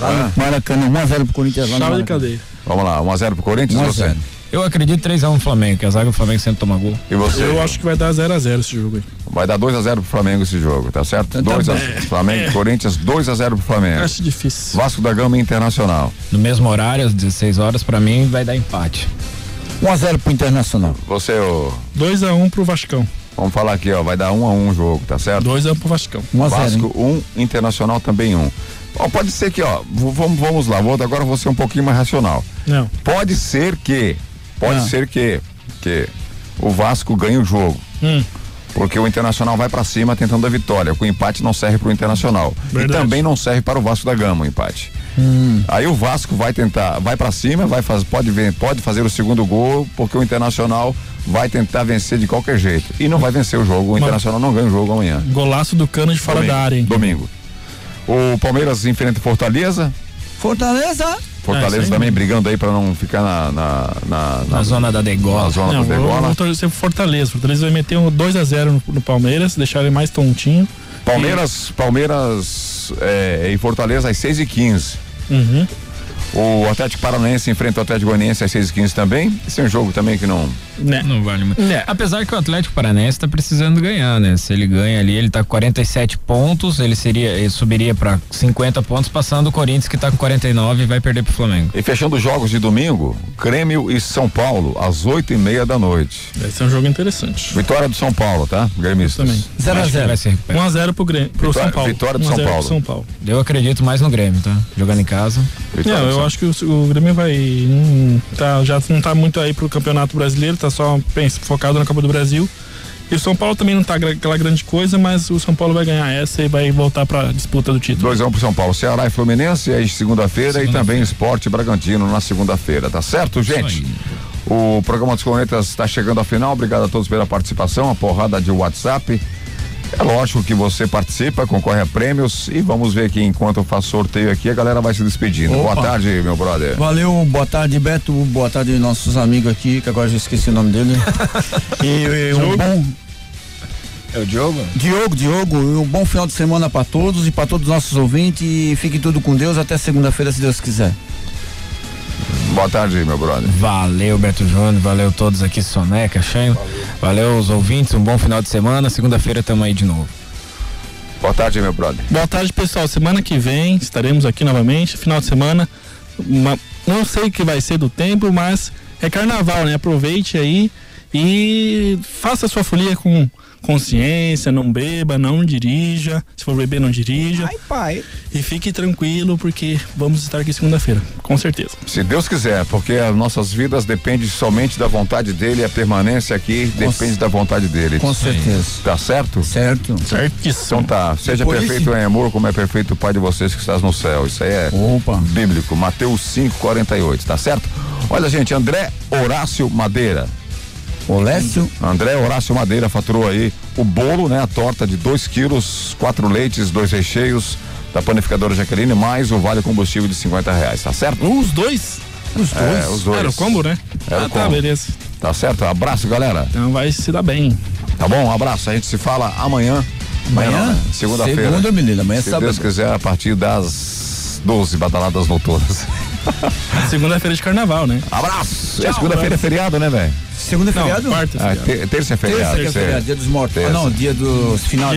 Lá no Maracanã, 1x0 pro Corinthians lá no Chave de cadeia. Vamos lá, 1x0 pro Corinthians, 1 a você? 0. Eu acredito 3x1 Flamengo, que a zaga do Flamengo sempre toma gol. E você? Eu acho que vai dar 0x0 esse jogo aí. Vai dar 2x0 pro Flamengo esse jogo, tá certo? Então tá 2 a. Flamengo e Corinthians, 2x0 pro Flamengo. Acho difícil. Vasco da Gama Internacional. No mesmo horário, às 16 horas, pra mim vai dar empate. 1x0 pro Internacional. Você, ô. 2x1 pro Vascão. Vamos falar aqui, ó. Vai dar 1 a 1 o jogo, tá certo? 2x1 pro Vascão. 1 a 0, Vasco 1, Internacional também 1. Ó, pode ser que, ó, vamos, vamos lá, vou, agora eu vou ser um pouquinho mais racional. Não. Pode ser que, pode Ah. ser que, que o Vasco ganhe o jogo. Hum. Porque o Internacional vai pra cima tentando a vitória. O empate não serve pro Internacional. Verdade. E também não serve para o Vasco da Gama o empate. Hum. Aí o Vasco vai tentar, vai pra cima, vai faz, pode ver, pode fazer o segundo gol, porque o Internacional vai tentar vencer de qualquer jeito. E não vai vencer o jogo. O Internacional não ganha o jogo amanhã. Golaço do cano de fora Domingo, da área, hein? Domingo. O Palmeiras enfrenta Fortaleza. Fortaleza. Fortaleza É, também mesmo. brigando aí pra não ficar na na, na, Na zona da degola. na zona Não, do vou, degola. vou torcer pro Fortaleza. Fortaleza vai meter um 2x0 no, no Palmeiras, deixar ele mais tontinho. Palmeiras, Palmeiras é, em Fortaleza às 6 e 15 Uhum. O Atlético Paranaense enfrenta o Atlético Goianiense às 6 e 15 também. Esse é um jogo também que não. Né? Não vale muito. Né. Apesar que o Atlético Paranaense tá precisando ganhar, né? Se ele ganha ali, ele tá com 47 pontos, ele seria, ele subiria pra 50 pontos, passando o Corinthians que tá com 49 e vai perder pro Flamengo. E fechando os jogos de domingo, Grêmio e São Paulo, às 8 e meia da noite. Esse é um jogo interessante. Vitória do São Paulo, tá? Gremistas. Também. Acho que vai se recuperar. 1x0 pro, Grêmio, pro Vitória- São Paulo. vitória do 1 a São 0 pro Paulo. São Paulo. Eu acredito mais no Grêmio, tá? Jogando em casa. Vitória Não, do eu acho que o, o Grêmio vai. hum, tá, já não tá muito aí pro Campeonato Brasileiro, tá só pensa, focado na Copa do Brasil. E o São Paulo também não tá aquela grande coisa, mas o São Paulo vai ganhar essa e vai voltar pra disputa do título. 2 a 1 pro São Paulo. Ceará e Fluminense aí segunda-feira e também Esporte Bragantino na segunda-feira, tá certo, gente? O programa dos Cornetas está chegando ao final. Obrigado a todos pela participação, a porrada de WhatsApp. É lógico que você participa, concorre a prêmios e vamos ver que enquanto eu faço sorteio aqui, a galera vai se despedindo. Opa. Boa tarde, meu brother. Valeu, boa tarde, Beto. Boa tarde, nossos amigos aqui, que agora eu já esqueci o nome dele. e, e um bom. É o Diogo? Diogo, Diogo, e um bom final de semana pra todos e pra todos os nossos ouvintes. E fique tudo com Deus até segunda-feira, se Deus quiser. Boa tarde, meu brother. Valeu, Beto Júnior, valeu todos aqui, Soneca, Sheila. Valeu os ouvintes, um bom final de semana. Segunda-feira tamo aí de novo. Boa tarde, meu brother. Boa tarde, pessoal. Semana que vem estaremos aqui novamente. Final de semana. uma- não sei o que vai ser do tempo, mas é carnaval, né? Aproveite aí e faça a sua folia com consciência, não beba, não dirija. Se for beber, não dirija. Ai, pai. E fique tranquilo, porque vamos estar aqui segunda-feira, com certeza. Se Deus quiser, porque as nossas vidas dependem somente da vontade dele, a permanência aqui depende da vontade dele. Com certeza. Tá certo? Certo. Certíssimo. Então tá, seja Depois- perfeito em amor como é perfeito o Pai de vocês que estás no céu. Isso aí é Opa. bíblico, Mateus 5:48, tá certo? Olha, gente, André Horácio Madeira. O Lécio. André Horácio Madeira faturou aí o bolo, né? A torta de 2 quilos, quatro leites, dois recheios da panificadora Jaqueline, mais o vale combustível de 50 reais, tá certo? Os dois? Os dois? É, os dois. Era o combo, né? Era ah, o tá, combo. beleza. Tá certo? Abraço, galera. Então vai se dar bem. Tá bom? Um abraço. A gente se fala amanhã. Amanhã? né? Segunda-feira. Segunda, menina. Amanhã é Se sábado. Deus quiser, a partir das 12 badaladas noturnas. Segunda-feira de carnaval, né? Abraço! É segunda-feira é feriado, né, velho? Segunda é Não, feriado? quarta é Ah, feriado. te- terça é feriado. Terça é feriado, dia dos mortos. Ah, não, dia dos final